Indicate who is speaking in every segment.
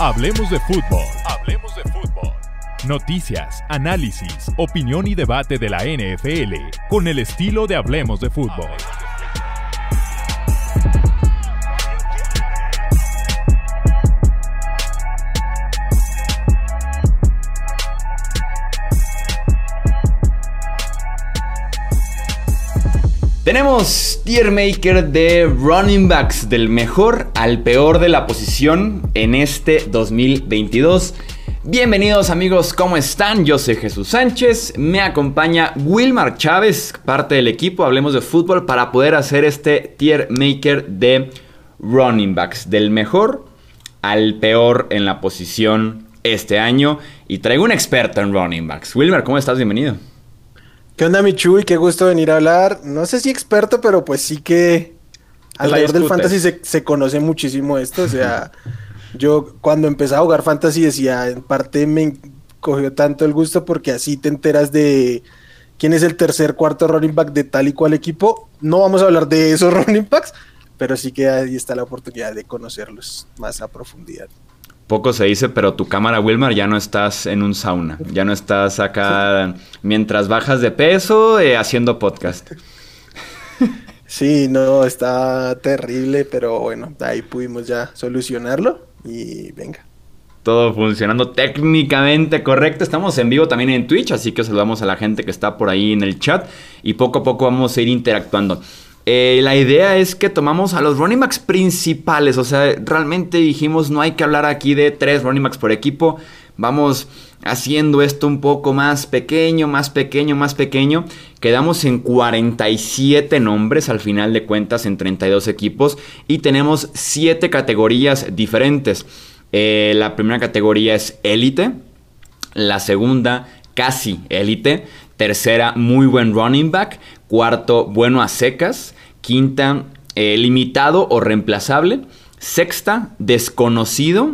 Speaker 1: Hablemos de fútbol. Hablemos de fútbol. Noticias, análisis, opinión y debate de la NFL con el estilo de Hablemos de fútbol.
Speaker 2: Tenemos tier maker de running backs del mejor al peor de la posición en este 2022. Bienvenidos amigos, ¿cómo están? Yo soy Jesús Sánchez, me acompaña Wilmar Chávez, parte del equipo, hablemos de fútbol para poder hacer este tier maker de running backs del mejor al peor en la posición este año y traigo un experto en running backs. Wilmar, ¿cómo estás? Bienvenido.
Speaker 3: ¿Qué onda, Michu? Y qué gusto venir a hablar. No sé si experto, pero pues sí que alrededor del fantasy se, conoce muchísimo esto. O sea, yo cuando empecé a jugar fantasy decía, en parte me cogió tanto el gusto porque así te enteras de quién es el tercer, cuarto running back de tal y cual equipo. No vamos a hablar de esos running backs, pero sí que ahí está la oportunidad de conocerlos más a profundidad
Speaker 2: poco se dice, pero tu cámara, Wilmar, ya no estás en un sauna. Ya no estás acá mientras bajas de peso eh, haciendo podcast.
Speaker 3: Sí, no, está terrible, pero bueno, ahí pudimos ya solucionarlo y venga.
Speaker 2: Todo funcionando técnicamente correcto. Estamos en vivo también en Twitch, así que saludamos a la gente que está por ahí en el chat y poco a poco vamos a ir interactuando. Eh, la idea es que tomamos a los running backs principales. O sea, realmente dijimos no hay que hablar aquí de tres running backs por equipo. Vamos haciendo esto un poco más pequeño, más pequeño, más pequeño. Quedamos en 47 nombres al final de cuentas en 32 equipos y tenemos 7 categorías diferentes. Eh, la primera categoría es élite, la segunda casi élite, tercera muy buen running back, cuarto bueno a secas, Quinta, eh, limitado o reemplazable. Sexta, desconocido.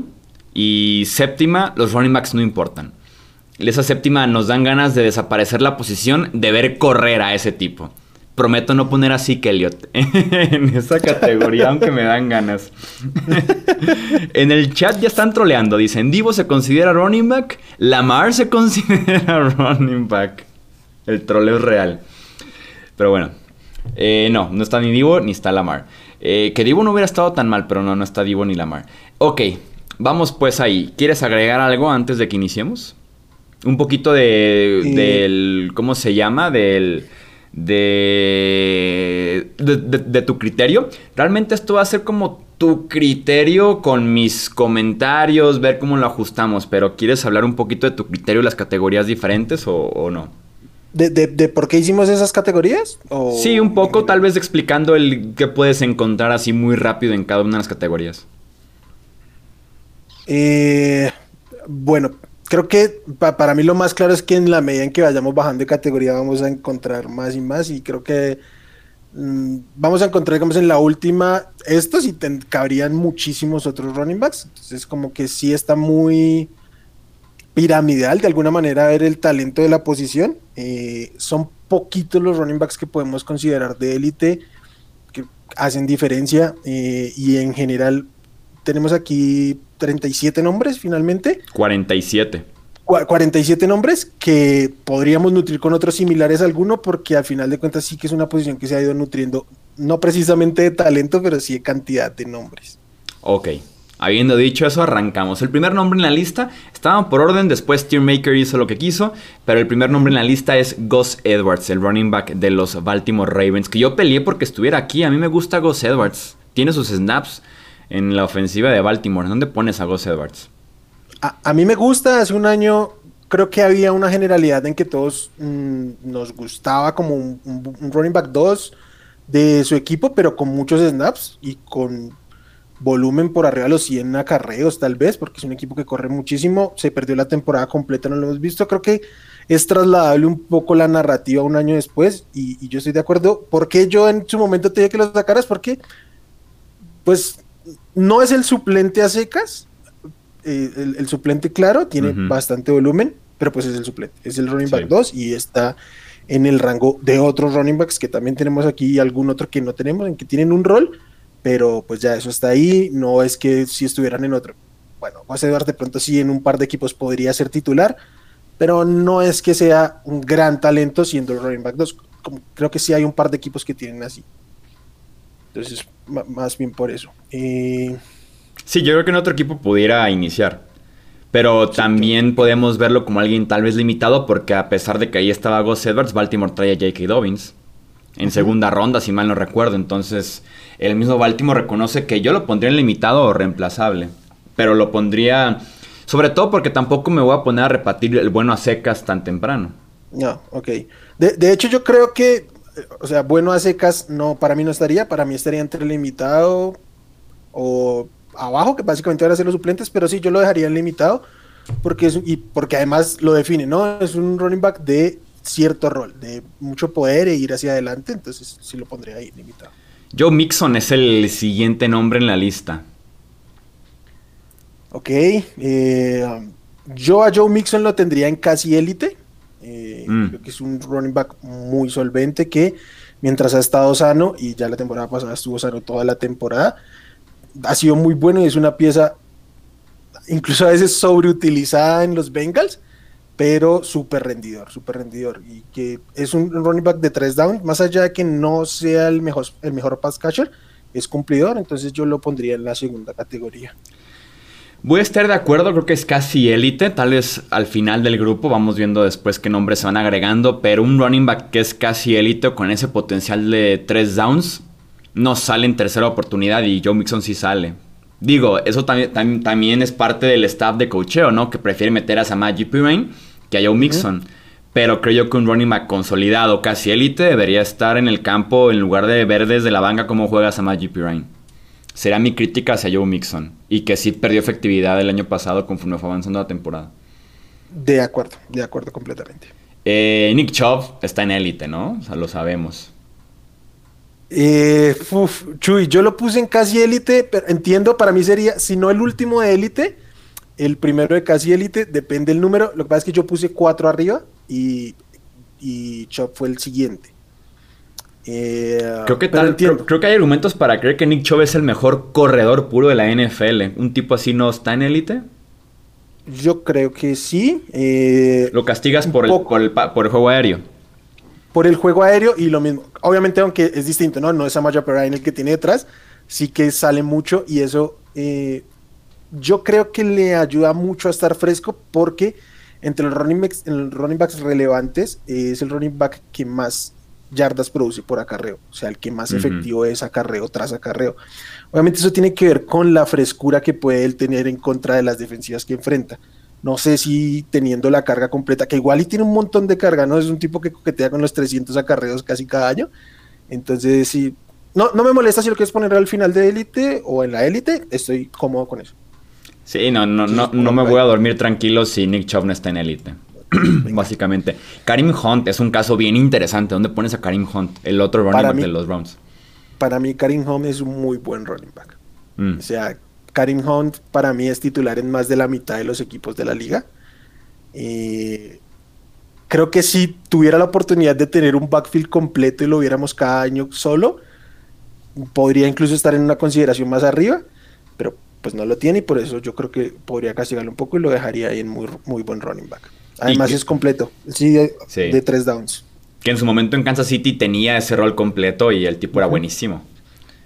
Speaker 2: Y séptima, los running backs no importan. Esa séptima nos dan ganas de desaparecer la posición, de ver correr a ese tipo. Prometo no poner así que Elliot en esa categoría, aunque me dan ganas. en el chat ya están troleando. Dicen, Divo se considera running back, Lamar se considera running back. El troleo es real. Pero bueno, eh, no, no está ni Divo ni está Lamar. Eh, que Divo no hubiera estado tan mal, pero no, no está Divo ni Lamar. Ok, vamos pues ahí. ¿Quieres agregar algo antes de que iniciemos? Un poquito de, del, ¿cómo se llama? Del, de, de, tu criterio. Realmente esto va a ser como tu criterio con mis comentarios, ver cómo lo ajustamos, pero ¿quieres hablar un poquito de tu criterio las categorías diferentes o no?
Speaker 3: ¿De, de, por qué hicimos esas categorías?
Speaker 2: Sí, un poco, tal vez explicando el que puedes encontrar así muy rápido en cada una de las categorías.
Speaker 3: Eh, bueno, creo que para mí lo más claro es que en la medida en que vayamos bajando de categoría vamos a encontrar más y más y creo que mm, vamos a encontrar, digamos, en la última estos y te, cabrían muchísimos otros running backs. Entonces como que sí está muy piramidal de alguna manera ver el talento de la posición. Eh, son poquitos los running backs que podemos considerar de élite que hacen diferencia eh, y en general tenemos aquí 37 nombres finalmente.
Speaker 2: 47.
Speaker 3: 47 nombres que podríamos nutrir con otros similares a alguno porque al final de cuentas sí que es una posición que se ha ido nutriendo no precisamente de talento pero sí de cantidad de nombres.
Speaker 2: Ok, Habiendo dicho eso, arrancamos. El primer nombre en la lista estaba por orden, después Tiermaker hizo lo que quiso, pero el primer nombre en la lista es Gus Edwards, el running back de los Baltimore Ravens, que yo peleé porque estuviera aquí. A mí me gusta Gus Edwards. Tiene sus snaps en la ofensiva de Baltimore. ¿Dónde pones a Gus Edwards?
Speaker 3: A, mí me gusta, hace un año creo que había una generalidad en que todos mm, nos gustaba como un, un running back 2 de su equipo, pero con muchos snaps y con volumen por arriba de los 100 acarreos, tal vez, porque es un equipo que corre muchísimo. Se perdió la temporada completa, no lo hemos visto. Creo que es trasladable un poco la narrativa un año después, y, yo estoy de acuerdo. porque yo en su momento te dije que lo sacaras? Porque, pues, no es el suplente a secas. Eh, el, suplente, claro, tiene bastante volumen, pero pues es el suplente. Es el running back 2 y está en el rango de otros running backs que también tenemos aquí y algún otro que no tenemos, en que tienen un rol pero pues ya eso está ahí, no es que si estuvieran en otro. bueno, José Eduardo de pronto sí en un par de equipos podría ser titular, pero no es que sea un gran talento siendo el running back 2. creo que sí hay un par de equipos que tienen así. Entonces, más bien por eso. Eh,
Speaker 2: sí, yo creo que en otro equipo pudiera iniciar. Pero también podemos verlo como alguien tal vez limitado porque a pesar de que ahí estaba Gus Edwards, Baltimore trae a J.K. Dobbins en segunda ronda, si mal no recuerdo. Entonces, el mismo Baltimore reconoce que yo lo pondría en limitado o reemplazable. Pero lo pondría, sobre todo porque tampoco me voy a poner a repartir el bueno a secas tan temprano.
Speaker 3: No, ok. De, hecho, yo creo que, o sea, bueno a secas no, para mí no estaría, para mí estaría entre limitado o abajo, que básicamente van a ser los suplentes, pero sí, yo lo dejaría en limitado, porque es, y porque además lo define, ¿no? Es un running back de cierto rol, de mucho poder e ir hacia adelante, entonces sí lo pondría ahí limitado.
Speaker 2: Joe Mixon es el siguiente nombre en la lista.
Speaker 3: Ok, eh, yo a Joe Mixon lo tendría en casi élite. Eh, mm. Creo que es un running back muy solvente que mientras ha estado sano, y ya la temporada pasada estuvo sano toda la temporada, ha sido muy bueno y es una pieza incluso a veces sobreutilizada en los Bengals, pero súper rendidor, súper rendidor. Y que es un running back de tres downs, más allá de que no sea el mejor, el mejor pass catcher, es cumplidor, entonces yo lo pondría en la segunda categoría.
Speaker 2: Voy a estar de acuerdo, creo que es casi élite, tal vez al final del grupo, vamos viendo después qué nombres se van agregando, pero un running back que es casi élite con ese potencial de tres downs, no sale en tercera oportunidad y Joe Mixon sí sale. Digo, eso también, también es parte del staff de cocheo, ¿no? Que prefiere meter a Samaji Pirine que a Joe Mixon. Pero creo yo que un running back consolidado, casi élite, debería estar en el campo en lugar de ver desde la banca cómo juega Samaji Pirine. Será mi crítica hacia Joe Mixon. Y que sí perdió efectividad el año pasado conforme fue avanzando la temporada.
Speaker 3: De acuerdo, de acuerdo completamente.
Speaker 2: Eh, Nick Chubb está en élite, ¿no? O sea, lo sabemos.
Speaker 3: Eh, Chuy, yo lo puse en casi élite, pero entiendo, para mí sería, si no el último de élite, el primero de casi élite, depende del número. Lo que pasa es que yo puse cuatro arriba y, y Chop fue el siguiente.
Speaker 2: Eh, creo, que creo, que hay argumentos para creer que Nick Chubb es el mejor corredor puro de la NFL. ¿Un tipo así no está en élite?
Speaker 3: Yo creo que sí. Eh,
Speaker 2: lo castigas por el, por el, por el juego aéreo
Speaker 3: por el juego aéreo y lo mismo. Obviamente, aunque es distinto, ¿no? No es Amaya Perrine el que tiene detrás, sí que sale mucho y eso eh, yo creo que le ayuda mucho a estar fresco porque entre los running backs, running backs relevantes es el running back que más yardas produce por acarreo, o sea, el que más efectivo es acarreo tras acarreo. Obviamente eso tiene que ver con la frescura que puede él tener en contra de las defensivas que enfrenta. No sé si teniendo la carga completa, que igual y tiene un montón de carga, ¿no? Es un tipo que coquetea con los 300 acarreos casi cada año. Entonces, sí, no, no me molesta si lo quieres poner al final de élite o en la élite, estoy cómodo con eso.
Speaker 2: Sí, no, no, no, no me voy a dormir tranquilo si Nick Chubb no está en élite. Básicamente. Karim Hunt es un caso bien interesante. ¿Dónde pones a Karim Hunt, el otro running back de los Browns?
Speaker 3: Para mí, Karim Hunt es un muy buen running back. Mm. O sea, Karim Hunt para mí es titular en más de la mitad de los equipos de la liga. creo que si tuviera la oportunidad de tener un backfield completo y lo viéramos cada año solo, podría incluso estar en una consideración más arriba, pero pues no lo tiene y por eso yo creo que podría castigarlo un poco y lo dejaría ahí en muy, muy buen running back. Además es completo, sí de, tres downs.
Speaker 2: Que en su momento en Kansas City tenía ese rol completo y el tipo era buenísimo.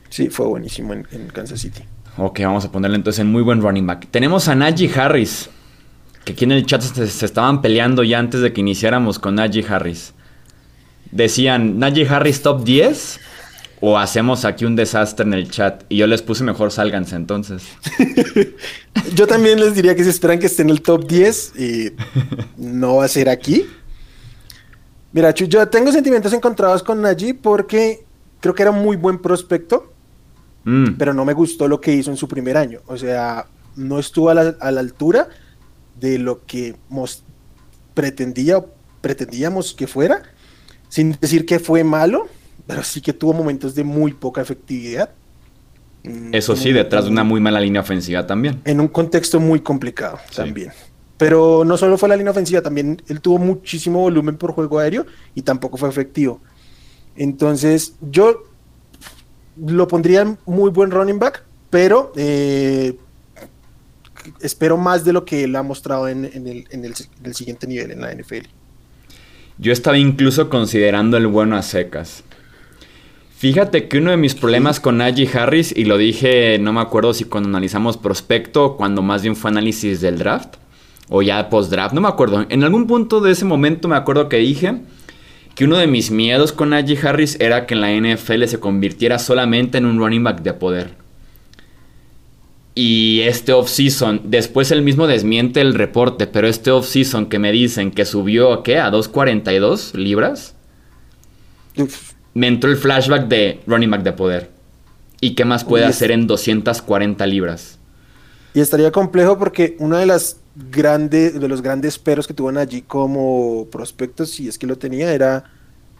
Speaker 3: Sí, fue buenísimo en Kansas City.
Speaker 2: Ok, vamos a ponerle entonces en muy buen running back. Tenemos a Najee Harris, que aquí en el chat se, estaban peleando ya antes de que iniciáramos con Najee Harris. Decían, ¿Najee Harris top 10? O hacemos aquí un desastre en el chat. Y yo les puse mejor sálganse entonces.
Speaker 3: yo también les diría que si esperan que esté en el top 10 y no va a ser aquí. Mira, yo tengo sentimientos encontrados con Najee porque creo que era un muy buen prospecto. Mm. pero no me gustó lo que hizo en su primer año. O sea, no estuvo a la, altura de lo que pretendía, pretendíamos que fuera, sin decir que fue malo, pero sí que tuvo momentos de muy poca efectividad.
Speaker 2: Mm, Eso sí, detrás de una muy mala línea ofensiva también.
Speaker 3: En un contexto muy complicado también. Pero no solo fue la línea ofensiva, también él tuvo muchísimo volumen por juego aéreo y tampoco fue efectivo. Entonces, yo lo pondría muy buen running back, pero eh, espero más de lo que él ha mostrado en, el, en el siguiente nivel en la NFL.
Speaker 2: Yo estaba incluso considerando el bueno a secas. Fíjate que uno de mis problemas con Najee Harris, y lo dije, no me acuerdo si cuando analizamos prospecto cuando más bien fue análisis del draft, o ya post-draft, no me acuerdo. En algún punto de ese momento me acuerdo que dije que uno de mis miedos con Najee Harris era que en la NFL se convirtiera solamente en un running back de poder. Y este off-season, después él mismo desmiente el reporte, pero este off-season que me dicen que subió ¿a qué? A 2.42 libras me entró el flashback de running back de poder. ¿Y qué más puede hacer en 240 libras?
Speaker 3: Y estaría complejo porque una de las grandes, de los grandes peros que tuvo allí como prospectos, si es que lo tenía, era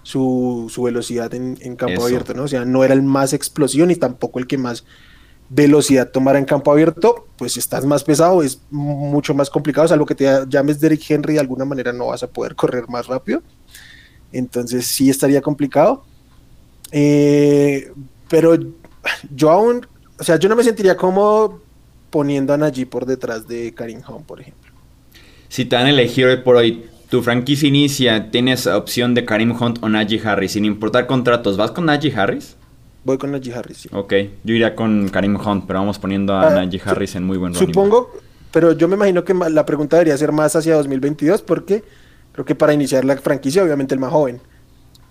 Speaker 3: su, velocidad en, campo abierto, ¿no? O sea, no era el más explosivo ni tampoco el que más velocidad tomara en campo abierto, pues si estás más pesado es mucho más complicado, salvo que te llames Derrick Henry, de alguna manera no vas a poder correr más rápido. Entonces sí estaría complicado. Eh, pero yo aún, o sea, yo no me sentiría cómodo poniendo a Najee por detrás de Karim Hunt, por ejemplo.
Speaker 2: Si te dan a elegir hoy por hoy, tu franquicia inicia, tienes opción de Karim Hunt o Najee Harris, sin importar contratos, ¿vas con Najee Harris?
Speaker 3: Voy con Najee Harris, sí.
Speaker 2: Ok, yo iría con Karim Hunt, pero vamos poniendo a ah, Najee Harris en muy buen
Speaker 3: Supongo, pero yo me imagino que la pregunta debería ser más hacia 2022 porque creo que para iniciar la franquicia, obviamente el más joven.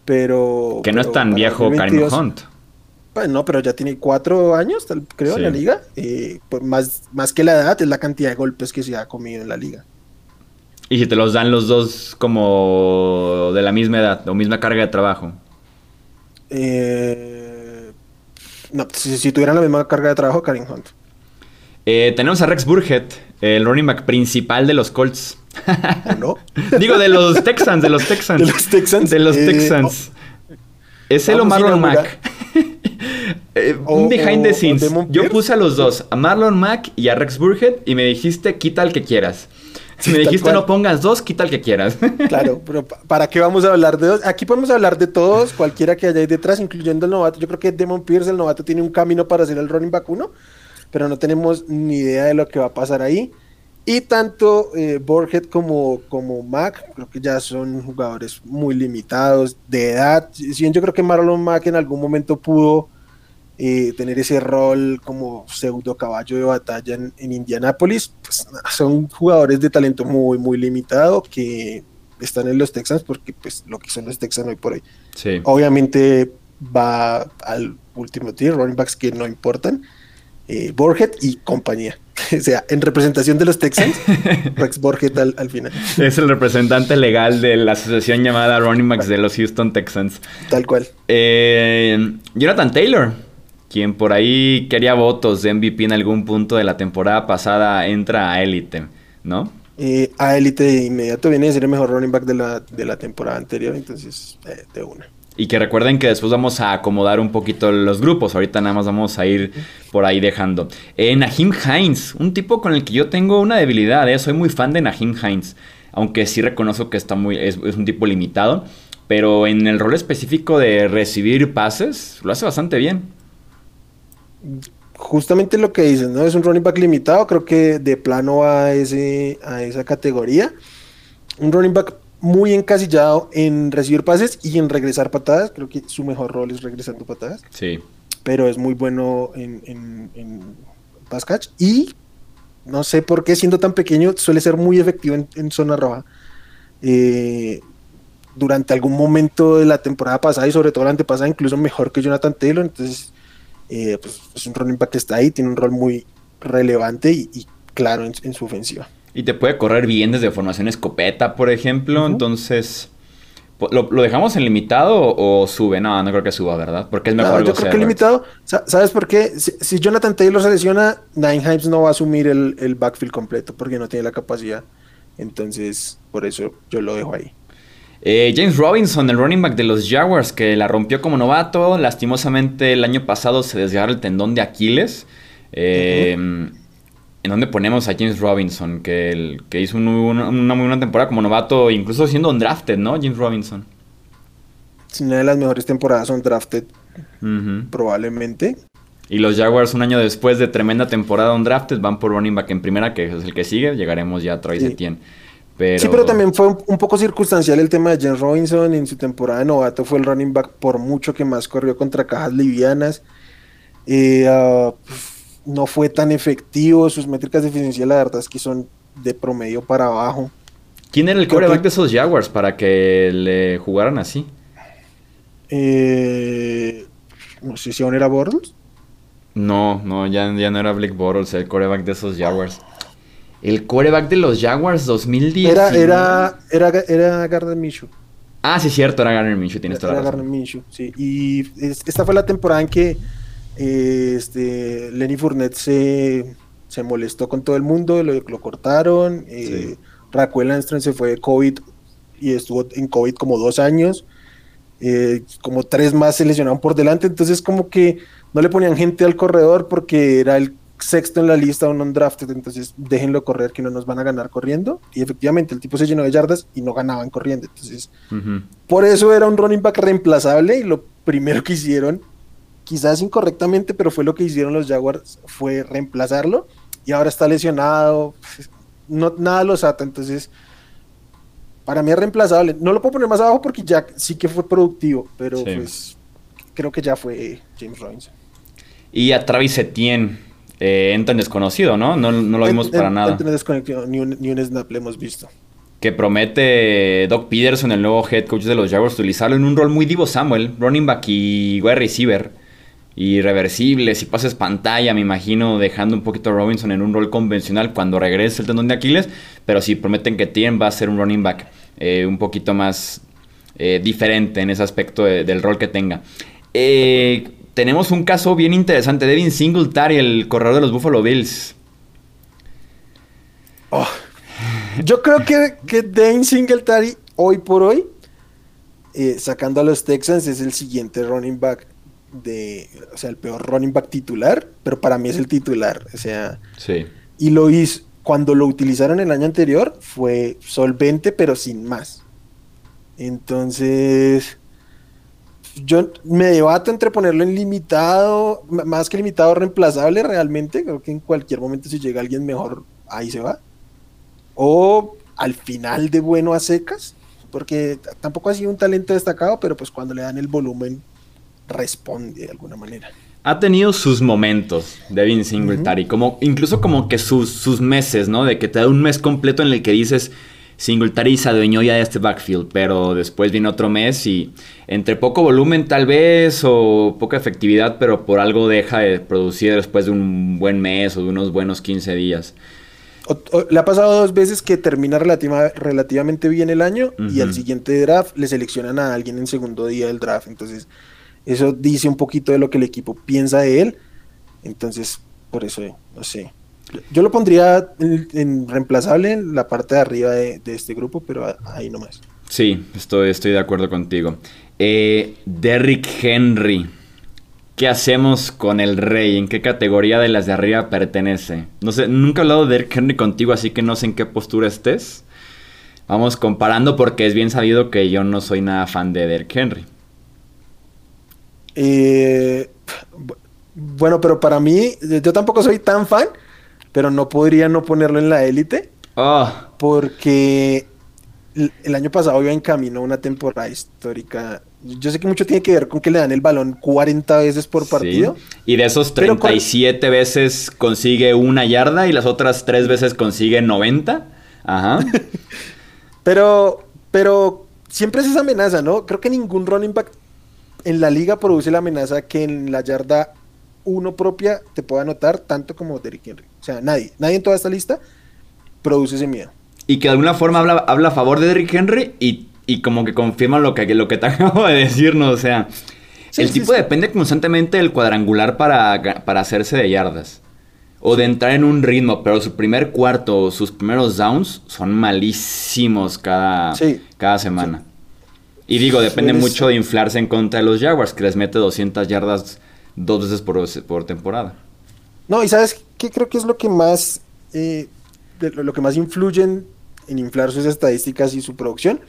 Speaker 3: Pero.
Speaker 2: Que no es tan viejo Karim Hunt.
Speaker 3: No, pero ya tiene cuatro años, creo, en la liga. pues más, más que la edad, es la cantidad de golpes que se ha comido en la liga.
Speaker 2: ¿Y si te los dan los dos como de la misma edad o misma carga de trabajo?
Speaker 3: Eh, no, si, tuvieran la misma carga de trabajo, Karim Hunt.
Speaker 2: Eh, tenemos a Rex Burgett, el running back principal de los Colts. ¿No? Digo, de los Texans, de los Texans.
Speaker 3: De los Texans.
Speaker 2: De los eh, Texans. Oh. Es el o Marlon Eh, un behind the scenes. Yo puse a los dos, a Marlon Mack y a Rex Burhead, y me dijiste, quita el que quieras. Si me dijiste no pongas dos, quita el que quieras.
Speaker 3: Claro, pero ¿para qué vamos a hablar de dos? Aquí podemos hablar de todos, cualquiera que haya ahí detrás, incluyendo el novato. Yo creo que Demon Pierce, el novato, tiene un camino para hacer el running back uno, pero no tenemos ni idea de lo que va a pasar ahí. Y tanto eh, Borget como, como Mac, creo que ya son jugadores muy limitados de edad. Si bien yo creo que Marlon Mack en algún momento pudo eh, tener ese rol como pseudo caballo de batalla en, en Indianápolis, pues son jugadores de talento muy, muy limitado que están en los Texans porque pues lo que son los Texans hoy por hoy. Sí. Obviamente va al último tier, running backs que no importan, eh, y compañía. o sea, en representación de los Texans, Rex Borget al, final.
Speaker 2: Es el representante legal de la asociación llamada Running Backs de los Houston Texans.
Speaker 3: Tal cual.
Speaker 2: Eh, Jonathan Taylor, quien por ahí quería votos de MVP en algún punto de la temporada pasada, entra a élite, ¿no?
Speaker 3: Eh, a élite de inmediato viene a ser el mejor running back de la, de la temporada anterior, entonces eh, de una.
Speaker 2: Y que recuerden que después vamos a acomodar un poquito los grupos. Ahorita nada más vamos a ir por ahí dejando. Eh, Nahim Hines, un tipo con el que yo tengo una debilidad. ¿eh? Soy muy fan de Nahim Hines. Aunque sí reconozco que está muy, es, un tipo limitado. Pero en el rol específico de recibir pases, lo hace bastante bien.
Speaker 3: Justamente lo que dices, ¿no? Es un running back limitado. Creo que de plano a, ese, a esa categoría. Un running back muy encasillado en recibir pases y en regresar patadas. Creo que su mejor rol es regresando patadas.
Speaker 2: Sí.
Speaker 3: Pero es muy bueno en, en, en pass catch. Y no sé por qué, siendo tan pequeño, suele ser muy efectivo en, zona roja. Eh, durante algún momento de la temporada pasada y sobre todo la antepasada, incluso mejor que Jonathan Taylor. Entonces, eh, pues es un running back que está ahí, tiene un rol muy relevante y, claro en su ofensiva.
Speaker 2: Y te puede correr bien desde formación escopeta, por ejemplo. Entonces, ¿lo, dejamos en limitado o, sube? No, no creo que suba, ¿verdad? Porque es mejor.
Speaker 3: No, yo creo que limitado. ¿Sabes por qué? Si, Jonathan Taylor se lesiona, Nine Himes no va a asumir el, backfield completo porque no tiene la capacidad. Entonces, por eso yo lo dejo ahí.
Speaker 2: Eh, James Robinson, el running back de los Jaguars, que la rompió como novato. Lastimosamente, el año pasado se desgarra el tendón de Aquiles. Eh, ¿En dónde ponemos a James Robinson? Que, el, que hizo una, muy buena temporada como novato, incluso siendo un drafted, ¿no? James Robinson.
Speaker 3: una de las mejores temporadas son drafted, probablemente.
Speaker 2: Y los Jaguars un año después de tremenda temporada un drafted van por running back en primera, que es el que sigue, llegaremos ya a Travis
Speaker 3: Sí.
Speaker 2: Etienne. Pero...
Speaker 3: Sí, pero también fue un, un poco circunstancial el tema de James Robinson. En su temporada de novato fue el running back por mucho que más corrió contra cajas livianas. Eh, ah, no fue tan efectivo. Sus métricas de eficiencia, la verdad es que son de promedio para abajo.
Speaker 2: ¿Quién era el
Speaker 3: Creo
Speaker 2: coreback
Speaker 3: que-
Speaker 2: de esos Jaguars para que le jugaran así?
Speaker 3: Eh, no sé si aún era Bortles.
Speaker 2: No, no, ya, ya no era Blake Bortles, el coreback de esos Jaguars. El coreback de los Jaguars 2010.
Speaker 3: Era, era, era, era Gardner Minshew.
Speaker 2: Ah, sí, cierto, era Garner Minshew, tienes toda
Speaker 3: Era
Speaker 2: la
Speaker 3: Gardner
Speaker 2: razón.
Speaker 3: Minshew, sí. Y es- esta fue la temporada en que eh, este, Lenny Fournette se, se molestó con todo el mundo, lo, lo cortaron. eh,
Speaker 2: Sí.
Speaker 3: Raquel Armstrong se fue de COVID y estuvo en COVID como dos años. eh, como tres más se lesionaron por delante. Entonces, como que no le ponían gente al corredor porque era el sexto en la lista, un undrafted. Entonces, déjenlo correr, que no nos van a ganar corriendo. Y efectivamente, el tipo se llenó de yardas y no ganaban corriendo. Entonces, por eso era un running back reemplazable y lo primero que hicieron, quizás incorrectamente, pero fue lo que hicieron los Jaguars, fue reemplazarlo y ahora está lesionado, no, nada los ata, entonces para mí es reemplazable. No lo puedo poner más abajo porque ya sí que fue productivo, pero
Speaker 2: Sí.
Speaker 3: pues creo que ya fue James Robinson.
Speaker 2: Y a Travis Etienne eh, entra en desconocido, ¿no? No, no lo vimos
Speaker 3: En-
Speaker 2: para
Speaker 3: en-
Speaker 2: nada.
Speaker 3: en desconexión, ni, un, ni un snap le hemos visto.
Speaker 2: Que promete Doc Peterson, el nuevo head coach de los Jaguars, utilizarlo en un rol muy Divo Samuel, running back y wide receiver. Y reversibles y pases pantalla, me imagino, dejando un poquito a Robinson en un rol convencional cuando regrese el tendón de Aquiles. Pero sí prometen que Etienne va a ser un running back eh, un poquito más eh, diferente en ese aspecto de- del rol que tenga. Eh, tenemos un caso bien interesante, Devin Singletary, el corredor de los Buffalo Bills.
Speaker 3: Oh. Yo creo que, que Dane Singletary, hoy por hoy, eh, sacando a los Texans, es el siguiente running back de, o sea, el peor running back titular, pero para mí es el titular, o sea,
Speaker 2: Sí.
Speaker 3: y lo hizo, cuando lo utilizaron el año anterior, fue solvente, pero sin más. Entonces, yo me debato entre ponerlo en limitado, más que limitado, reemplazable realmente. Creo que en cualquier momento, si llega alguien mejor, ahí se va. O al final de bueno a secas, porque tampoco ha sido un talento destacado, pero pues cuando le dan el volumen, responde de alguna manera.
Speaker 2: Ha tenido sus momentos, Devin Singletary, como, incluso como que sus, sus meses, ¿no? De que te da un mes completo en el que dices, Singletary se adueñó ya de este backfield, pero después viene otro mes y entre poco volumen tal vez o poca efectividad, pero por algo deja de producir después de un buen mes o de unos buenos 15 días.
Speaker 3: O- o- le ha pasado dos veces que termina relativa- relativamente bien el año y al siguiente draft le seleccionan a alguien en segundo día del draft. Entonces, eso dice un poquito de lo que el equipo piensa de él. Entonces, por eso, no sé. Yo lo pondría en, en reemplazable en la parte de arriba de, de este grupo, pero a- ahí nomás.
Speaker 2: Sí, estoy, estoy de acuerdo contigo. Eh, Derrick Henry. ¿Qué hacemos con el rey? ¿En qué categoría de las de arriba pertenece? No sé, nunca he hablado de Derrick Henry contigo, así que no sé en qué postura estés. Vamos comparando porque es bien sabido que yo no soy nada fan de Derrick Henry.
Speaker 3: Eh, bu- bueno, pero para mí, yo tampoco soy tan fan, pero no podría no ponerlo en la élite.
Speaker 2: Oh,
Speaker 3: porque el, año pasado iba en camino a una temporada histórica. Yo sé que mucho tiene que ver con que le dan el balón 40 veces por
Speaker 2: sí.
Speaker 3: partido.
Speaker 2: Y de esos
Speaker 3: Pero cuál-
Speaker 2: 37 veces consigue una yarda y las otras 3 veces consigue 90. Ajá.
Speaker 3: Pero, pero siempre es esa amenaza, ¿no? Creo que ningún running back en la liga produce la amenaza que en la yarda uno propia te pueda anotar tanto como Derrick Henry. O sea, nadie, nadie en toda esta lista produce ese miedo.
Speaker 2: Y que de alguna forma habla, habla a favor de Derrick Henry y, y como que confirma lo que, lo que te acabo de decirnos. O sea,
Speaker 3: Sí,
Speaker 2: el
Speaker 3: sí,
Speaker 2: tipo
Speaker 3: sí.
Speaker 2: depende constantemente del cuadrangular para, para hacerse de yardas. O de entrar en un ritmo, pero su primer cuarto o sus primeros downs son malísimos cada, cada semana. Y digo, depende mucho de inflarse en contra de los Jaguars, que les mete 200 yardas dos veces por, por temporada.
Speaker 3: No, y sabes qué creo que es lo que más eh, de lo, que más influye en, inflar sus estadísticas y su producción,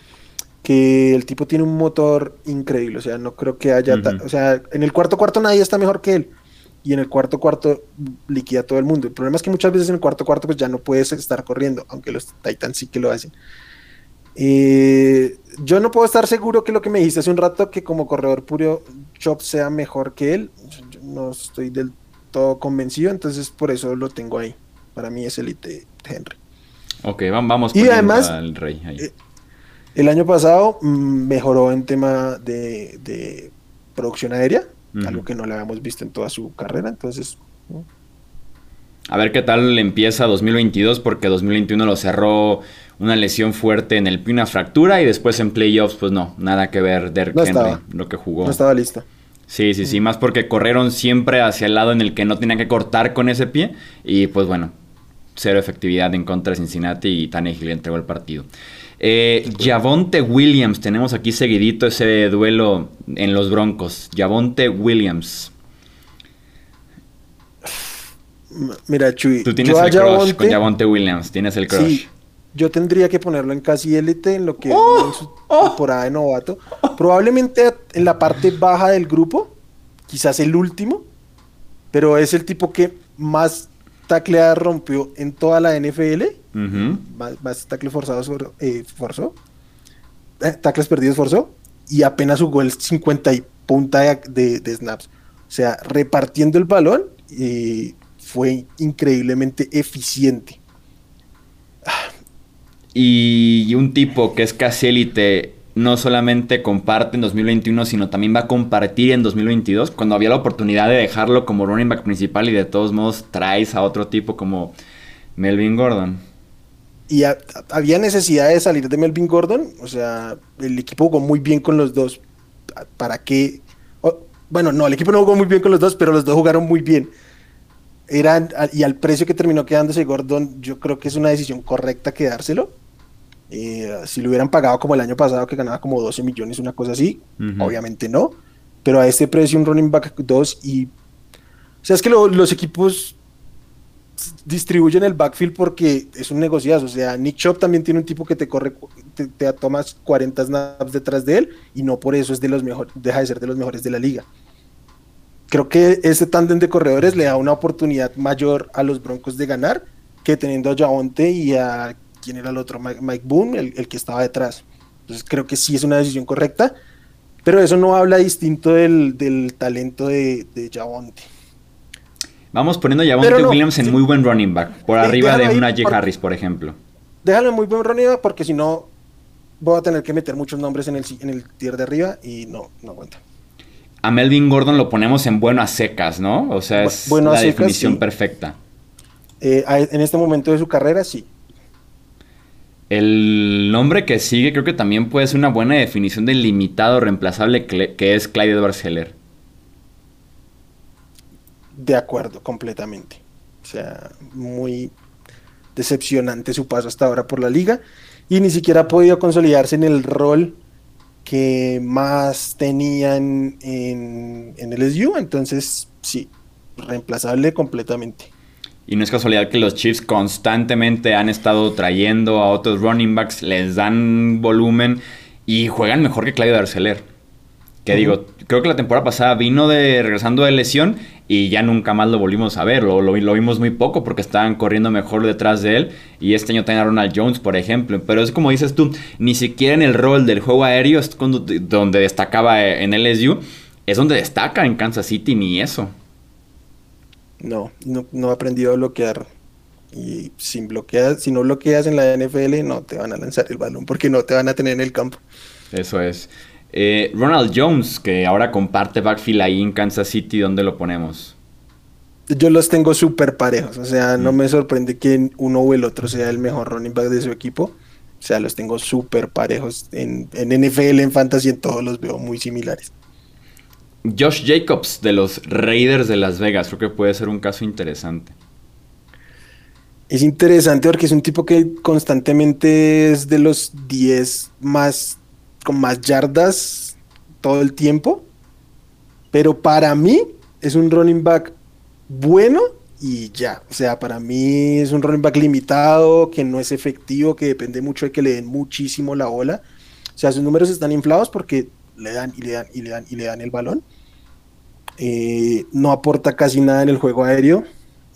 Speaker 3: que el tipo tiene un motor increíble, o sea, no creo que haya, o sea, en el cuarto cuarto nadie está mejor que él. y en el cuarto cuarto liquida a todo el mundo. El problema es que muchas veces en el cuarto cuarto pues ya no puedes estar corriendo, aunque los Titans sí que lo hacen. Eh, yo no puedo estar seguro que lo que me dijiste hace un rato, que como corredor puro Chop sea mejor que él, no estoy del todo convencido, entonces por eso lo tengo ahí. Para mí es elite Henry.
Speaker 2: Ok, vamos
Speaker 3: y además, al rey ahí. Eh, el año pasado mm, mejoró en tema de, producción aérea, algo que no le habíamos visto en toda su carrera, entonces...
Speaker 2: A ver qué tal empieza 2022, porque 2021 lo cerró una lesión fuerte en el pie, una fractura, y después en playoffs, pues no, nada que ver Derek Henry, lo que jugó.
Speaker 3: No estaba listo.
Speaker 2: Sí, sí, sí, más porque corrieron siempre hacia el lado en el que no tenían que cortar con ese pie, y pues bueno, cero efectividad en contra de Cincinnati y Tannehill entregó el partido. Eh, Javonte Williams, tenemos aquí seguidito ese duelo en los Broncos. Javonte Williams.
Speaker 3: Mira, Chuy.
Speaker 2: Tú tienes el crush con Javonte Williams, tienes el crush.
Speaker 3: yo tendría que ponerlo en casi élite en lo que ¡Oh! en su ¡Oh! temporada de novato. Probablemente en la parte baja del grupo, quizás el último, pero es el tipo que más tacleada rompió en toda la NFL. más, tackles forzados eh, forzó. Eh, tackles perdidos forzó. Y apenas jugó el 50 y punta de, snaps. O sea, repartiendo el balón, y fue increíblemente eficiente.
Speaker 2: Y un tipo que es casi élite no solamente comparte en 2021, sino también va a compartir en 2022, cuando había la oportunidad de dejarlo como running back principal y de todos modos traes a otro tipo como Melvin Gordon.
Speaker 3: Y había necesidad de salir de Melvin Gordon, o sea, el equipo jugó muy bien con los dos. ¿Para qué? bueno, no, el equipo no jugó muy bien con los dos, pero los dos jugaron muy bien. Eran, y al precio que terminó quedándose Gordon, yo creo que es una decisión correcta quedárselo eh, si lo hubieran pagado como el año pasado, que ganaba como 12 millones, una cosa así, obviamente no. Pero a este precio, un running back 2 y. O sea, es que los equipos distribuyen el backfield porque es un negociazo. O sea, Nick Chop también tiene un tipo que te corre, te, te tomas 40 snaps detrás de él y no por eso es de los mejores, deja de ser de los mejores de la liga. Creo que ese tándem de corredores le da una oportunidad mayor a los Broncos de ganar que teniendo a Javonte y a quién era el otro, Mike, Boone, el, que estaba detrás. Entonces creo que sí es una decisión correcta, pero eso no habla distinto del, talento de, de Javonte.
Speaker 2: Vamos poniendo a Javonte Williams en muy buen running back, por arriba de una J. Harris, por ejemplo.
Speaker 3: Déjalo en muy buen running back porque si no voy a tener que meter muchos nombres en el, en el tier de arriba y no, no aguanta.
Speaker 2: A Melvin Gordon lo ponemos en bueno a secas, ¿no? O sea, es la definición perfecta.
Speaker 3: Eh, en este momento de su carrera, sí.
Speaker 2: El nombre que sigue creo que también puede ser una buena definición de limitado reemplazable que es Clyde Edwards Heller.
Speaker 3: De acuerdo, completamente. O sea, muy decepcionante su paso hasta ahora por la liga y ni siquiera ha podido consolidarse en el rol que más tenían en, en el SU. Entonces, sí, reemplazable completamente.
Speaker 2: Y no es casualidad que los Chiefs constantemente han estado trayendo a otros running backs, les dan volumen y juegan mejor que Claudio Darceler. Que digo, creo que la temporada pasada vino de regresando de lesión y ya nunca más lo volvimos a ver. Lo, lo, vimos muy poco porque estaban corriendo mejor detrás de él. Y este año tiene a Ronald Jones, por ejemplo. Pero es como dices tú, ni siquiera en el rol del juego aéreo es donde destacaba en LSU. Es donde destaca en Kansas City, ni eso.
Speaker 3: No, no, no he aprendido a bloquear. Y sin bloquear, si no bloqueas en la NFL, no te van a lanzar el balón porque no te van a tener en el campo.
Speaker 2: Eso es. Eh, Ronald Jones, que ahora comparte backfield ahí en Kansas City, ¿dónde lo ponemos?
Speaker 3: Yo los tengo súper parejos. O sea, no mm. me sorprende que uno o el otro sea el mejor running back de su equipo. O sea, los tengo súper parejos. En, en NFL, en Fantasy, en todos los veo muy similares.
Speaker 2: Josh Jacobs de los Raiders de Las Vegas. Creo que puede ser un caso interesante.
Speaker 3: Es interesante porque es un tipo que constantemente es de los 10 más con más yardas todo el tiempo. Pero para mí es un running back bueno y ya. O sea, para mí es un running back limitado, que no es efectivo, que depende mucho de que le den muchísimo la bola. O sea, sus números están inflados porque le dan y le dan y le dan y le dan el balón. Eh, no aporta casi nada en el juego aéreo.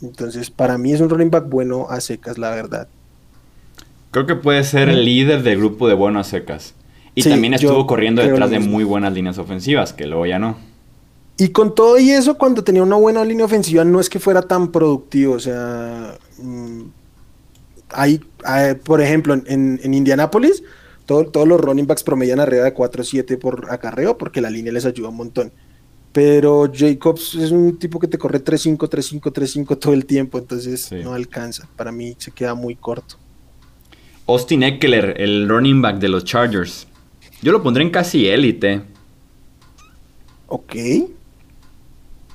Speaker 3: Entonces, para mí es un running back bueno a secas, la verdad.
Speaker 2: Creo que puede ser el líder del grupo de buenos secas. Y también estuvo corriendo detrás de muy buenas líneas ofensivas, que luego ya no.
Speaker 3: Y con todo y eso, cuando tenía una buena línea ofensiva, no es que fuera tan productivo. O sea, mm, hay, por ejemplo, en, en Indianápolis, todos los running backs promedian arriba de 4-7 por acarreo porque la línea les ayuda un montón. Pero Jacobs es un tipo que te corre 3-5, 3-5, 3-5 todo el tiempo, entonces no alcanza. Para mí se queda muy corto.
Speaker 2: Austin Eckler, el running back de los Chargers. Yo lo pondré en casi élite.
Speaker 3: Ok.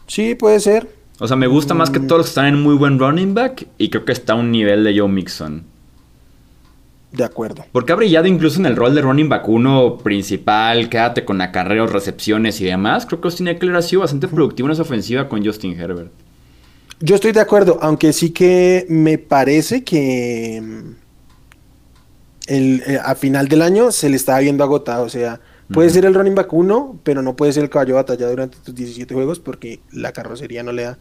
Speaker 3: Sí, puede ser.
Speaker 2: O sea, me gusta más que mm. todos los que están en muy buen running back y creo que está a un nivel de Joe Mixon.
Speaker 3: De acuerdo.
Speaker 2: Porque ha brillado incluso en el rol de running back uno principal, quédate con acarreos, recepciones y demás. Creo que Austin Eckler ha sido bastante productivo en esa ofensiva con Justin Herbert.
Speaker 3: Yo estoy de acuerdo, aunque sí que me parece que el, eh, a final del año se le estaba viendo agotado. O sea, puede ser el running back uno, pero no puede ser el caballo de batalla durante tus 17 juegos porque la carrocería no le da.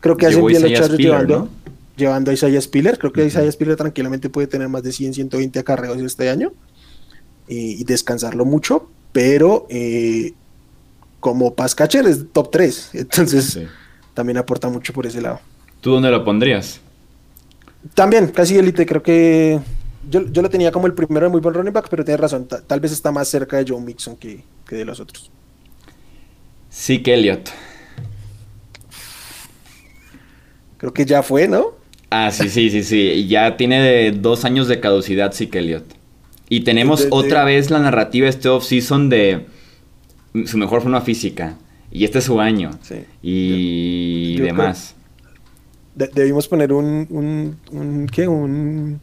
Speaker 3: Creo que hacen bien los Chargers llevando, llevando a Isaiah Spiller. Creo que Isaiah Spiller tranquilamente puede tener más de 100, 120 acarreos este año y, descansarlo mucho, pero eh, como pass catcher es top 3. Entonces también aporta mucho por ese lado.
Speaker 2: ¿Tú dónde lo pondrías?
Speaker 3: También, casi élite. Creo que yo, yo, lo tenía como el primero de muy buen running back, pero tienes razón, tal vez está más cerca de Joe Mixon que, de los otros.
Speaker 2: Sí, que Elliot.
Speaker 3: Creo que ya fue, ¿no?
Speaker 2: Ah, sí, sí, sí, sí. Ya tiene dos años de caducidad, sí, que Elliot. Y tenemos otra vez la narrativa este off-season de su mejor forma física. Y este es su año. Sí. Y demás.
Speaker 3: debimos poner un, un, un, ¿qué? Un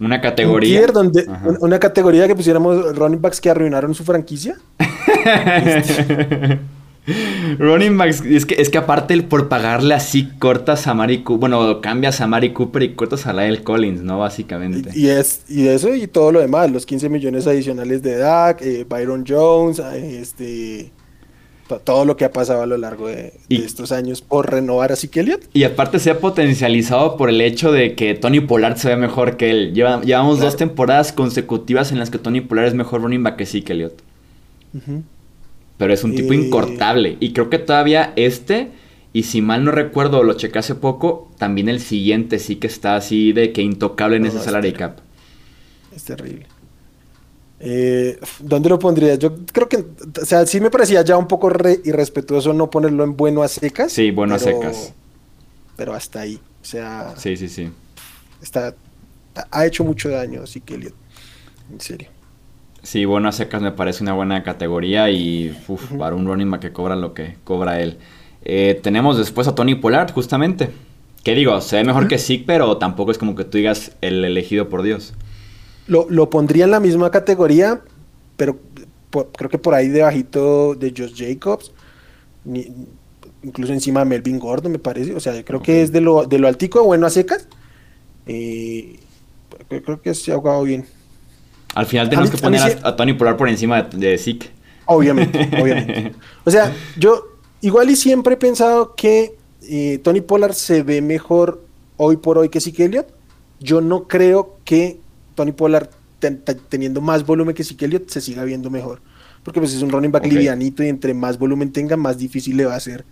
Speaker 2: una categoría.
Speaker 3: donde, una categoría que pusiéramos running backs que arruinaron su franquicia.
Speaker 2: running backs, es que, es que aparte por pagarle así cortas a Mari Cooper, bueno, cambias a Mari Cooper y cortas a Lyle Collins, ¿no? Básicamente.
Speaker 3: Y, es, y eso y todo lo demás, los 15 millones adicionales de Dak, eh, Byron Jones, este todo lo que ha pasado a lo largo de, estos años por renovar a Elliott.
Speaker 2: Y aparte se ha potencializado por el hecho de que Tony Pollard se ve mejor que él. llevamos dos temporadas consecutivas en las que Tony Pollard es mejor running back que Elliott. Pero es un tipo incortable. Y creo que todavía este, y si mal no recuerdo, lo chequé hace poco, también el siguiente sí que está así de que intocable en ese salary cap.
Speaker 3: Es terrible. Eh, ¿Dónde lo pondría? Yo creo que, o sea, sí me parecía ya un poco irrespetuoso no ponerlo en bueno a secas.
Speaker 2: Sí, bueno a secas.
Speaker 3: Pero hasta ahí, o sea.
Speaker 2: Sí, sí, sí.
Speaker 3: Está, ha hecho mucho daño, así que en serio.
Speaker 2: Sí, bueno a secas me parece una buena categoría y para un running back que cobra lo que cobra él. Eh, tenemos después a Tony Pollard, justamente. ¿Qué digo? Se ve mejor que Zeke, pero tampoco es como que tú digas el elegido por Dios.
Speaker 3: Lo, pondría en la misma categoría, pero creo que por ahí debajito de Josh Jacobs, incluso encima de Melvin Gordon, me parece. O sea, creo que es de lo, de lo altico, bueno a secas. Eh, creo que se ha jugado bien.
Speaker 2: Al final tenemos que poner a, Tony Polar por encima de, de Zeke.
Speaker 3: Obviamente, obviamente. O sea, yo igual y siempre he pensado que eh, Tony Pollard se ve mejor hoy por hoy que Zeke Elliott. Yo no creo que Tony Pollard teniendo más volumen que Zeke Elliott se siga viendo mejor. Porque pues es un running back livianito y entre más volumen tenga, más difícil le va a ser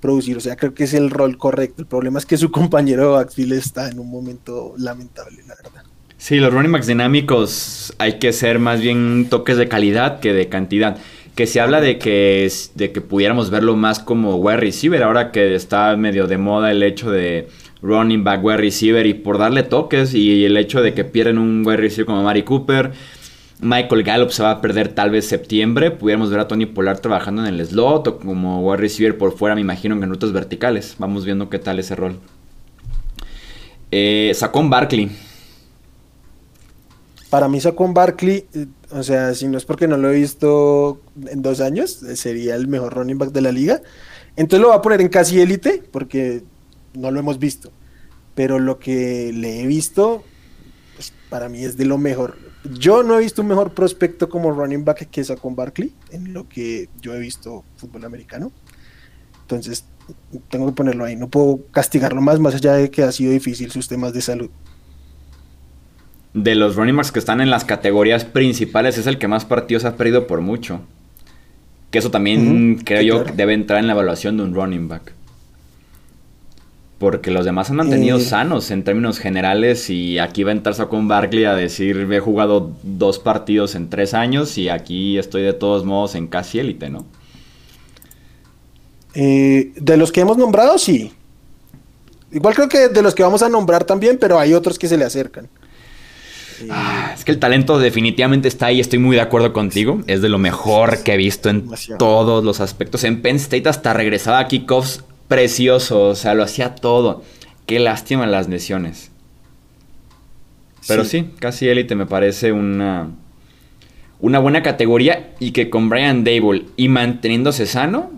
Speaker 3: producir. O sea, creo que es el rol correcto. El problema es que su compañero backfield está en un momento lamentable, la verdad.
Speaker 2: Sí, los running backs dinámicos hay que ser más bien toques de calidad que de cantidad. Que se habla de que, de que pudiéramos verlo más como wide receiver, ahora que está medio de moda el hecho de running back, wide receiver y por darle toques y el hecho de que pierden un wide receiver como Mari Cooper. Michael Gallup se va a perder tal vez septiembre. Pudiéramos ver a Tony Pollard trabajando en el slot o como wide receiver por fuera, me imagino, en rutas verticales. Vamos viendo qué tal ese rol. Eh, Sacón Barkley.
Speaker 3: Para mí Sacón Barkley, eh, o sea, si no es porque no lo he visto en dos años, eh, sería el mejor running back de la liga. Entonces lo va a poner en casi élite, porque no lo hemos visto, pero lo que le he visto, pues, para mí es de lo mejor. Yo no he visto un mejor prospecto como running back que con Barkley, en lo que yo he visto fútbol americano. Entonces, tengo que ponerlo ahí. No puedo castigarlo más, más allá de que ha sido difícil sus temas de salud.
Speaker 2: De los running backs que están en las categorías principales, es el que más partidos ha perdido por mucho. Que eso también creo yo debe entrar en la evaluación de un running back. Porque los demás han mantenido eh. sanos en términos generales y aquí va a entrar Saquon Barkley a decir, he jugado dos partidos en tres años y aquí estoy de todos modos en casi élite, ¿no?
Speaker 3: Eh, de los que hemos nombrado, sí. Igual creo que de los que vamos a nombrar también, pero hay otros que se le acercan.
Speaker 2: Ah, es que el talento definitivamente está ahí, estoy muy de acuerdo contigo. Es de lo mejor que he visto en todos los aspectos. En Penn State hasta regresaba a kickoffs precioso, o sea, lo hacía todo. Qué lástima las lesiones. Pero sí, casi élite me parece una, una buena categoría y que con Brian Dable y manteniéndose sano,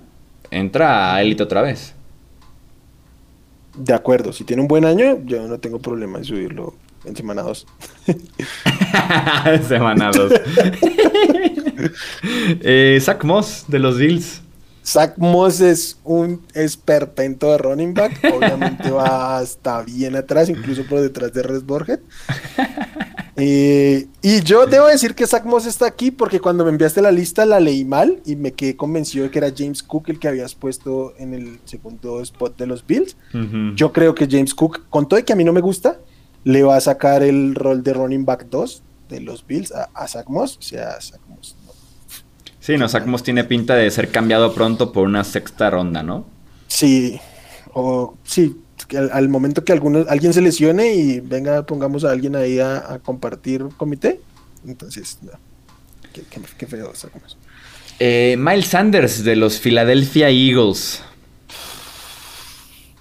Speaker 2: entra a élite otra vez.
Speaker 3: De acuerdo, si tiene un buen año, yo no tengo problema en subirlo en semana 2.
Speaker 2: semana 2. eh, Zach Moss de los Bills.
Speaker 3: Zach Moss es un esperpento de running back. Obviamente va hasta bien atrás, incluso por detrás de Res Borget. Eh, y yo debo decir que Zach Moss está aquí porque cuando me enviaste la lista la leí mal y me quedé convencido de que era James Cook el que habías puesto en el segundo spot de los Bills. Yo creo que James Cook, con todo y que a mí no me gusta, le va a sacar el rol de running back 2 de los Bills a, a Zach Moss. O sea, Zach Moss
Speaker 2: Sí, no, Moss tiene pinta de ser cambiado pronto por una sexta ronda, ¿no?
Speaker 3: Sí, o sí, al, momento que alguno, alguien se lesione y venga, pongamos a alguien ahí a, compartir comité, entonces, no. Qué, feo Moss.
Speaker 2: Eh, Miles Sanders de los Philadelphia Eagles.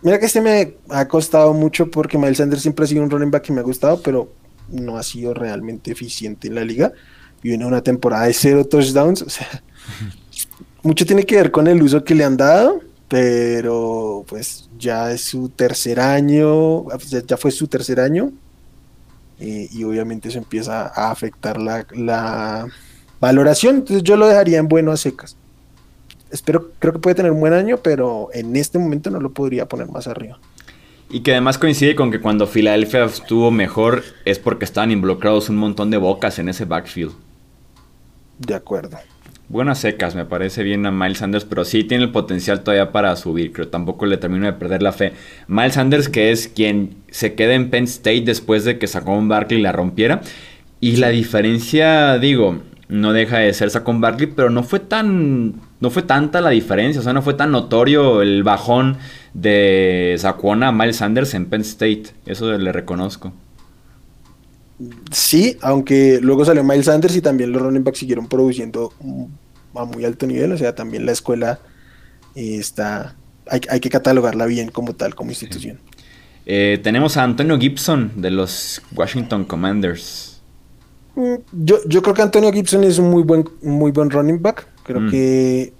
Speaker 3: Mira que este me ha costado mucho porque Miles Sanders siempre ha sido un running back que me ha gustado, pero no ha sido realmente eficiente en la liga y viene una temporada de cero touchdowns. O sea, mucho tiene que ver con el uso que le han dado, pero pues ya es su tercer año, ya, fue su tercer año. Eh, y obviamente eso empieza a afectar la, la, valoración. Entonces yo lo dejaría en bueno a secas. Espero, creo que puede tener un buen año, pero en este momento no lo podría poner más arriba.
Speaker 2: Y que además coincide con que cuando Filadelfia estuvo mejor es porque estaban involucrados un montón de bocas en ese backfield.
Speaker 3: De acuerdo.
Speaker 2: Buenas secas, me parece bien a Miles Sanders, pero sí tiene el potencial todavía para subir, creo. Tampoco le termino de perder la fe. Miles Sanders, que es quien se queda en Penn State después de que sacó un Barkley la rompiera. Y la diferencia, digo, no deja de ser Sacón Barkley, pero no fue tan. No fue tanta la diferencia, o sea, no fue tan notorio el bajón de Saquon a Miles Sanders en Penn State. Eso le reconozco.
Speaker 3: Sí, aunque luego salió Miles Sanders y también los running backs siguieron produciendo a muy alto nivel, o sea, también la escuela está, hay, que catalogarla bien como tal, como institución.
Speaker 2: Eh, tenemos a Antonio Gibson de los Washington Commanders.
Speaker 3: Mm, yo, yo creo que Antonio Gibson es un muy buen, muy buen running back. Creo mm. que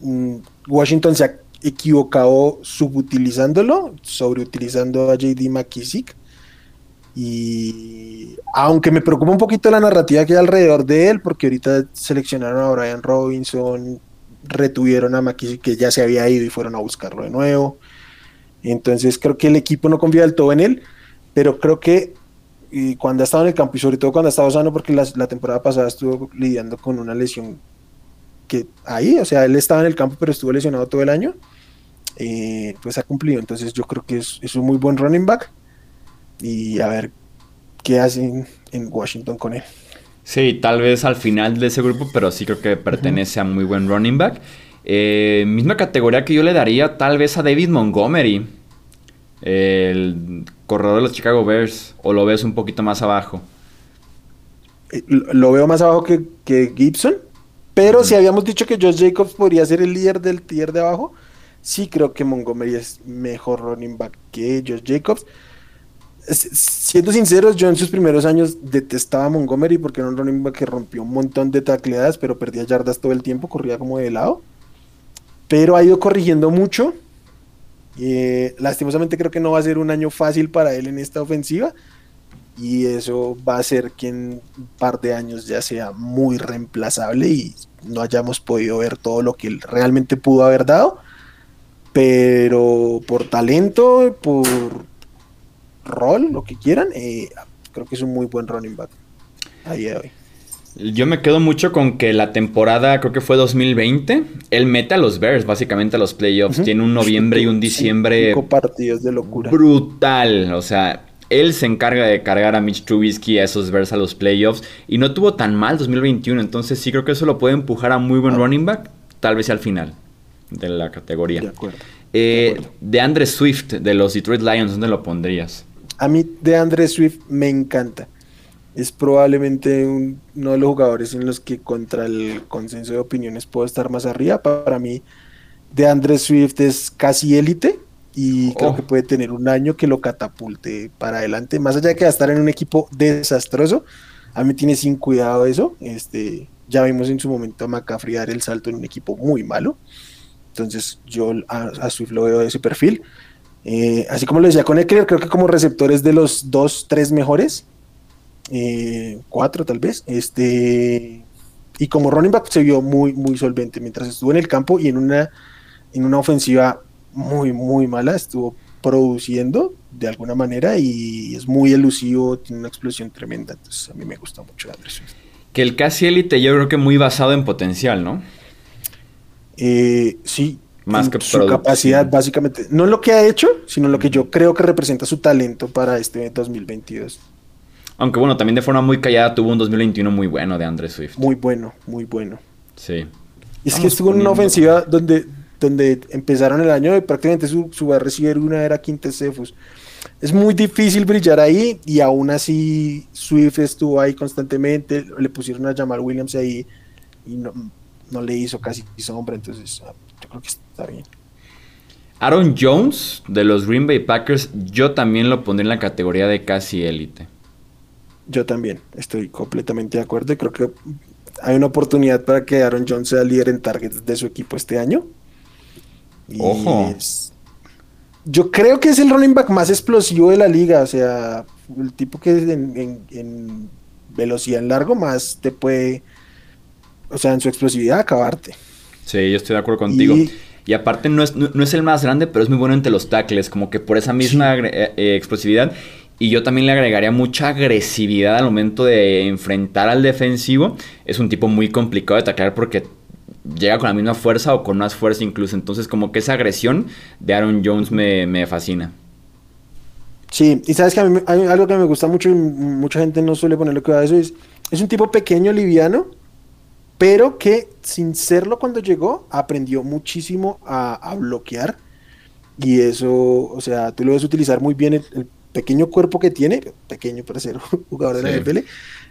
Speaker 3: mm, Washington se ha equivocado subutilizándolo, sobreutilizando a JD McKissick. Y aunque me preocupa un poquito la narrativa que hay alrededor de él, porque ahorita seleccionaron a Brian Robinson, retuvieron a McKissick que ya se había ido y fueron a buscarlo de nuevo. Entonces creo que el equipo no confía del todo en él, pero creo que cuando ha estado en el campo y sobre todo cuando ha estado sano, porque la, temporada pasada estuvo lidiando con una lesión que ahí, o sea, él estaba en el campo pero estuvo lesionado todo el año, eh, pues ha cumplido. Entonces yo creo que es, es un muy buen running back y a ver qué hacen en Washington con él.
Speaker 2: Sí, tal vez al final de ese grupo, pero sí creo que pertenece a muy buen running back. Eh, misma categoría que yo le daría tal vez a David Montgomery, el corredor de los Chicago Bears, o lo ves un poquito más abajo.
Speaker 3: Eh, lo veo más abajo que, Gibson, pero si habíamos dicho que Josh Jacobs podría ser el líder del tier de abajo, sí creo que Montgomery es mejor running back que Josh Jacobs siendo sinceros, yo en sus primeros años detestaba a Montgomery porque era un running back que rompió un montón de tacleadas, pero perdía yardas todo el tiempo, corría como de lado. Pero ha ido corrigiendo mucho. Eh, lastimosamente creo que no va a ser un año fácil para él en esta ofensiva. Y eso va a ser que en un par de años ya sea muy reemplazable y no hayamos podido ver todo lo que él realmente pudo haber dado. Pero por talento, por rol, lo que quieran, eh, creo que es un muy buen running back a día de hoy.
Speaker 2: Yo me quedo mucho con que la temporada, creo que fue 2020, él mete a los Bears básicamente a los playoffs. Tiene un noviembre y un diciembre.
Speaker 3: Cinco partidos de locura.
Speaker 2: Brutal. O sea, él se encarga de cargar a Mitch Trubisky a esos Bears a los playoffs. Y no tuvo tan mal 2021. Entonces sí creo que eso lo puede empujar a muy buen ah. running back. Tal vez al final de la categoría. De acuerdo. Eh, de Andre Swift, de los Detroit Lions, ¿dónde lo pondrías?
Speaker 3: A mí de Andre Swift me encanta es probablemente uno de los jugadores en los que contra el consenso de opiniones puedo estar más arriba. Para mí, de Andrés Swift es casi élite y creo oh. que puede tener un año que lo catapulte para adelante. Más allá de que va a estar en un equipo desastroso, a mí tiene sin cuidado eso. Este, ya vimos en su momento a McCaffrey dar el salto en un equipo muy malo. Entonces yo a, Swift lo veo de ese perfil. Eh, así como lo decía con Eckler, creo que como receptores de los dos, tres mejores, eh, cuatro tal vez. Este, y como running back se vio muy, muy solvente mientras estuvo en el campo y en una, en una ofensiva muy, muy mala, estuvo produciendo de alguna manera y es muy elusivo, tiene una explosión tremenda. Entonces a mí me gusta mucho Andrés.
Speaker 2: Que el casi élite yo creo que muy basado en potencial, ¿no?
Speaker 3: Eh, sí, más que su capacidad básicamente, no lo que ha hecho, sino lo que yo creo que representa su talento para este 2022.
Speaker 2: Aunque bueno, también de forma muy callada tuvo un 2021 muy bueno de Andrés Swift.
Speaker 3: Muy bueno, muy bueno.
Speaker 2: Sí.
Speaker 3: Y es que estuvo en una ofensiva donde, donde empezaron el año y prácticamente su, su a recibir una era Quintesefus. Es muy difícil brillar ahí y aún así Swift estuvo ahí constantemente. Le pusieron a llamar Williams ahí y no, no le hizo casi sombra. Entonces, yo creo que está bien.
Speaker 2: Aaron Jones de los Green Bay Packers, yo también lo pondré en la categoría de casi élite.
Speaker 3: Yo también estoy completamente de acuerdo y creo que hay una oportunidad para que Aaron Jones sea líder en targets de su equipo este año.
Speaker 2: Ojo.
Speaker 3: yo creo que es el running back más explosivo de la liga. O sea, el tipo que en, velocidad en largo más te puede, o sea, en su explosividad acabarte.
Speaker 2: Sí, yo estoy de acuerdo contigo. Y, aparte no es, no, es, el más grande, pero es muy bueno entre los tackles, como que por esa misma eh, eh, explosividad. Y yo también le agregaría mucha agresividad al momento de enfrentar al defensivo. Es un tipo muy complicado de taclear porque llega con la misma fuerza o con más fuerza incluso. Entonces como que esa agresión de Aaron Jones me, fascina.
Speaker 3: Sí, y sabes que a mí hay algo que me gusta mucho y mucha gente no suele ponerle cuidado a eso. Es, es un tipo pequeño, liviano, pero que sin serlo cuando llegó aprendió muchísimo a, bloquear. Y eso, o sea, tú lo ves utilizar muy bien el pequeño cuerpo que tiene, pequeño para ser jugador de la NFL,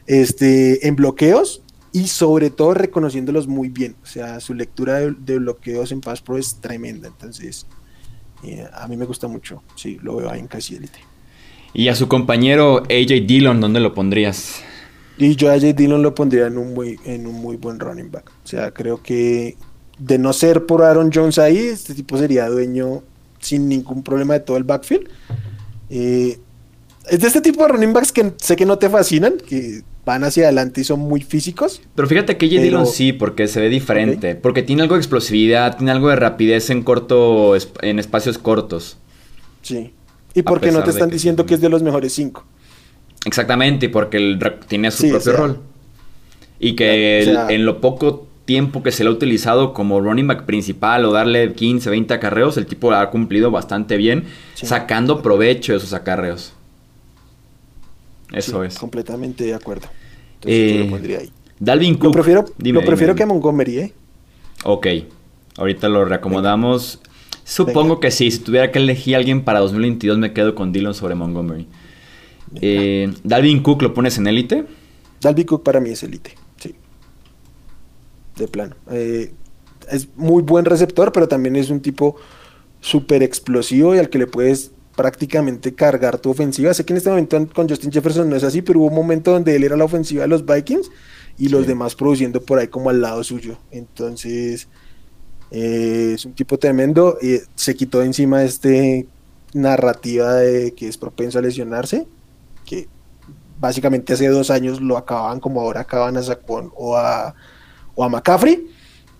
Speaker 3: este, en bloqueos y sobre todo reconociéndolos muy bien. O sea, su lectura de, bloqueos en Pass Pro es tremenda. Entonces, eh, a mí me gusta mucho. Sí, lo veo ahí en casi élite.
Speaker 2: Y a su compañero AJ Dillon, ¿dónde lo pondrías?
Speaker 3: Y yo a AJ Dillon lo pondría en un muy, en un muy buen running back. O sea, creo que de no ser por Aaron Jones ahí, este tipo sería dueño sin ningún problema de todo el backfield. Eh, es de este tipo de running backs que sé que no te fascinan, que van hacia adelante y son muy físicos.
Speaker 2: Pero fíjate que J. Dillon sí, porque se ve diferente. Porque tiene algo de explosividad, tiene algo de rapidez en corto, en espacios cortos.
Speaker 3: Sí. Y porque no te están diciendo que... es de los mejores cinco.
Speaker 2: Exactamente, porque él tiene su propio rol. Y que en lo poco tiempo que se le ha utilizado como running back principal o darle 15, 20 acarreos, el tipo ha cumplido bastante bien, sacando provecho de esos acarreos. Eso es.
Speaker 3: Completamente de acuerdo. Entonces yo lo eh, pondría ahí.
Speaker 2: Dalvin Cook.
Speaker 3: Lo prefiero, lo prefiero que Montgomery, ¿eh?
Speaker 2: Ok. Ahorita lo reacomodamos. Supongo que sí. Si tuviera que elegir a alguien para 2022, me quedo con Dillon sobre Montgomery. Eh, Dalvin Cook lo pones en élite.
Speaker 3: Dalvin Cook para mí es élite de plano. Eh, es muy buen receptor, pero también es un tipo súper explosivo y al que le puedes prácticamente cargar tu ofensiva. Sé que en este momento con Justin Jefferson no es así, pero hubo un momento donde él era la ofensiva de los Vikings y los demás produciendo por ahí como al lado suyo. Entonces, eh, es un tipo tremendo. se quitó encima de este narrativa de que es propenso a lesionarse, que básicamente hace dos años lo acababan como ahora acaban a Sacón o a o a McCaffrey.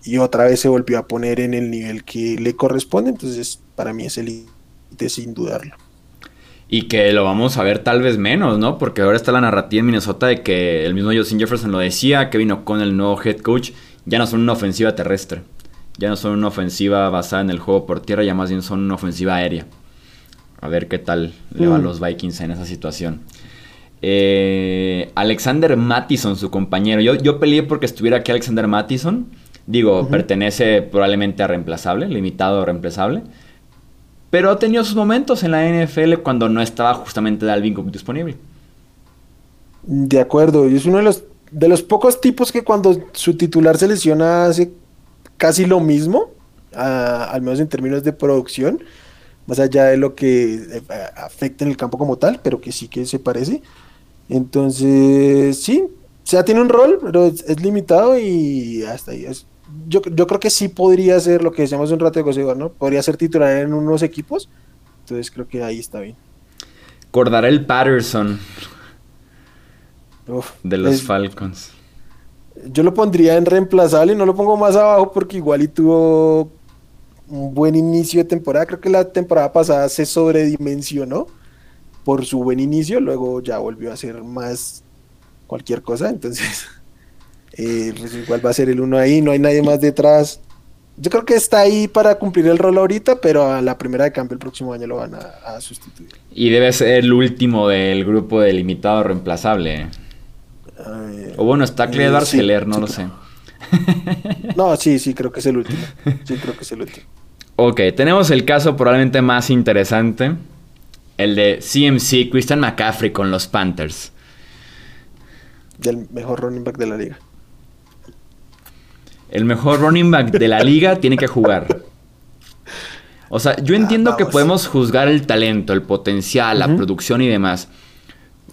Speaker 3: y otra vez se volvió a poner en el nivel que le corresponde, entonces para mí es el sin dudarlo.
Speaker 2: Y que lo vamos a ver tal vez menos, ¿no? Porque ahora está la narrativa en Minnesota de que el mismo Justin Jefferson lo decía, que vino con el nuevo head coach, ya no son una ofensiva terrestre, ya no son una ofensiva basada en el juego por tierra, ya más bien son una ofensiva aérea. A ver qué tal le va a mm. los Vikings en esa situación. Eh, Alexander Mattison, su compañero. Yo, yo peleé porque estuviera aquí Alexander Mattison. Digo, pertenece probablemente a reemplazable, limitado a reemplazable. Pero ha tenido sus momentos en la NFL cuando no estaba justamente Dalvin Cook disponible.
Speaker 3: De acuerdo, y es uno de los, de los pocos tipos que cuando su titular se lesiona hace casi lo mismo, al menos en términos de producción, más allá de lo que eh, afecta en el campo como tal, pero que sí que se parece. Entonces, sí, o sea, tiene un rol, pero es, limitado y hasta ahí. Es, yo, yo, creo que sí podría ser lo que decíamos un rato de José ¿no? Podría ser titular en unos equipos. Entonces creo que ahí está bien.
Speaker 2: el Patterson de los Falcons.
Speaker 3: Yo lo pondría en reemplazable y no lo pongo más abajo porque igual y tuvo un buen inicio de temporada. Creo que la temporada pasada se sobredimensionó por su buen inicio, luego ya volvió a ser más cualquier cosa, entonces eh, pues igual va a ser el uno ahí, no hay nadie más detrás. Yo creo que está ahí para cumplir el rol ahorita, pero a la primera de cambio el próximo año lo van a, sustituir.
Speaker 2: Y debe ser el último del grupo delimitado reemplazable. o bueno, está Cled eh, no lo sé.
Speaker 3: No, sí, sí, creo que es el último. Sí, creo que es el último.
Speaker 2: Ok, tenemos el caso probablemente más interesante. El de CMC, Christian McCaffrey con los Panthers.
Speaker 3: Del mejor running back de la liga.
Speaker 2: El mejor running back de la liga tiene que jugar. O sea, yo ah, entiendo que podemos juzgar el talento, el potencial, la producción y demás.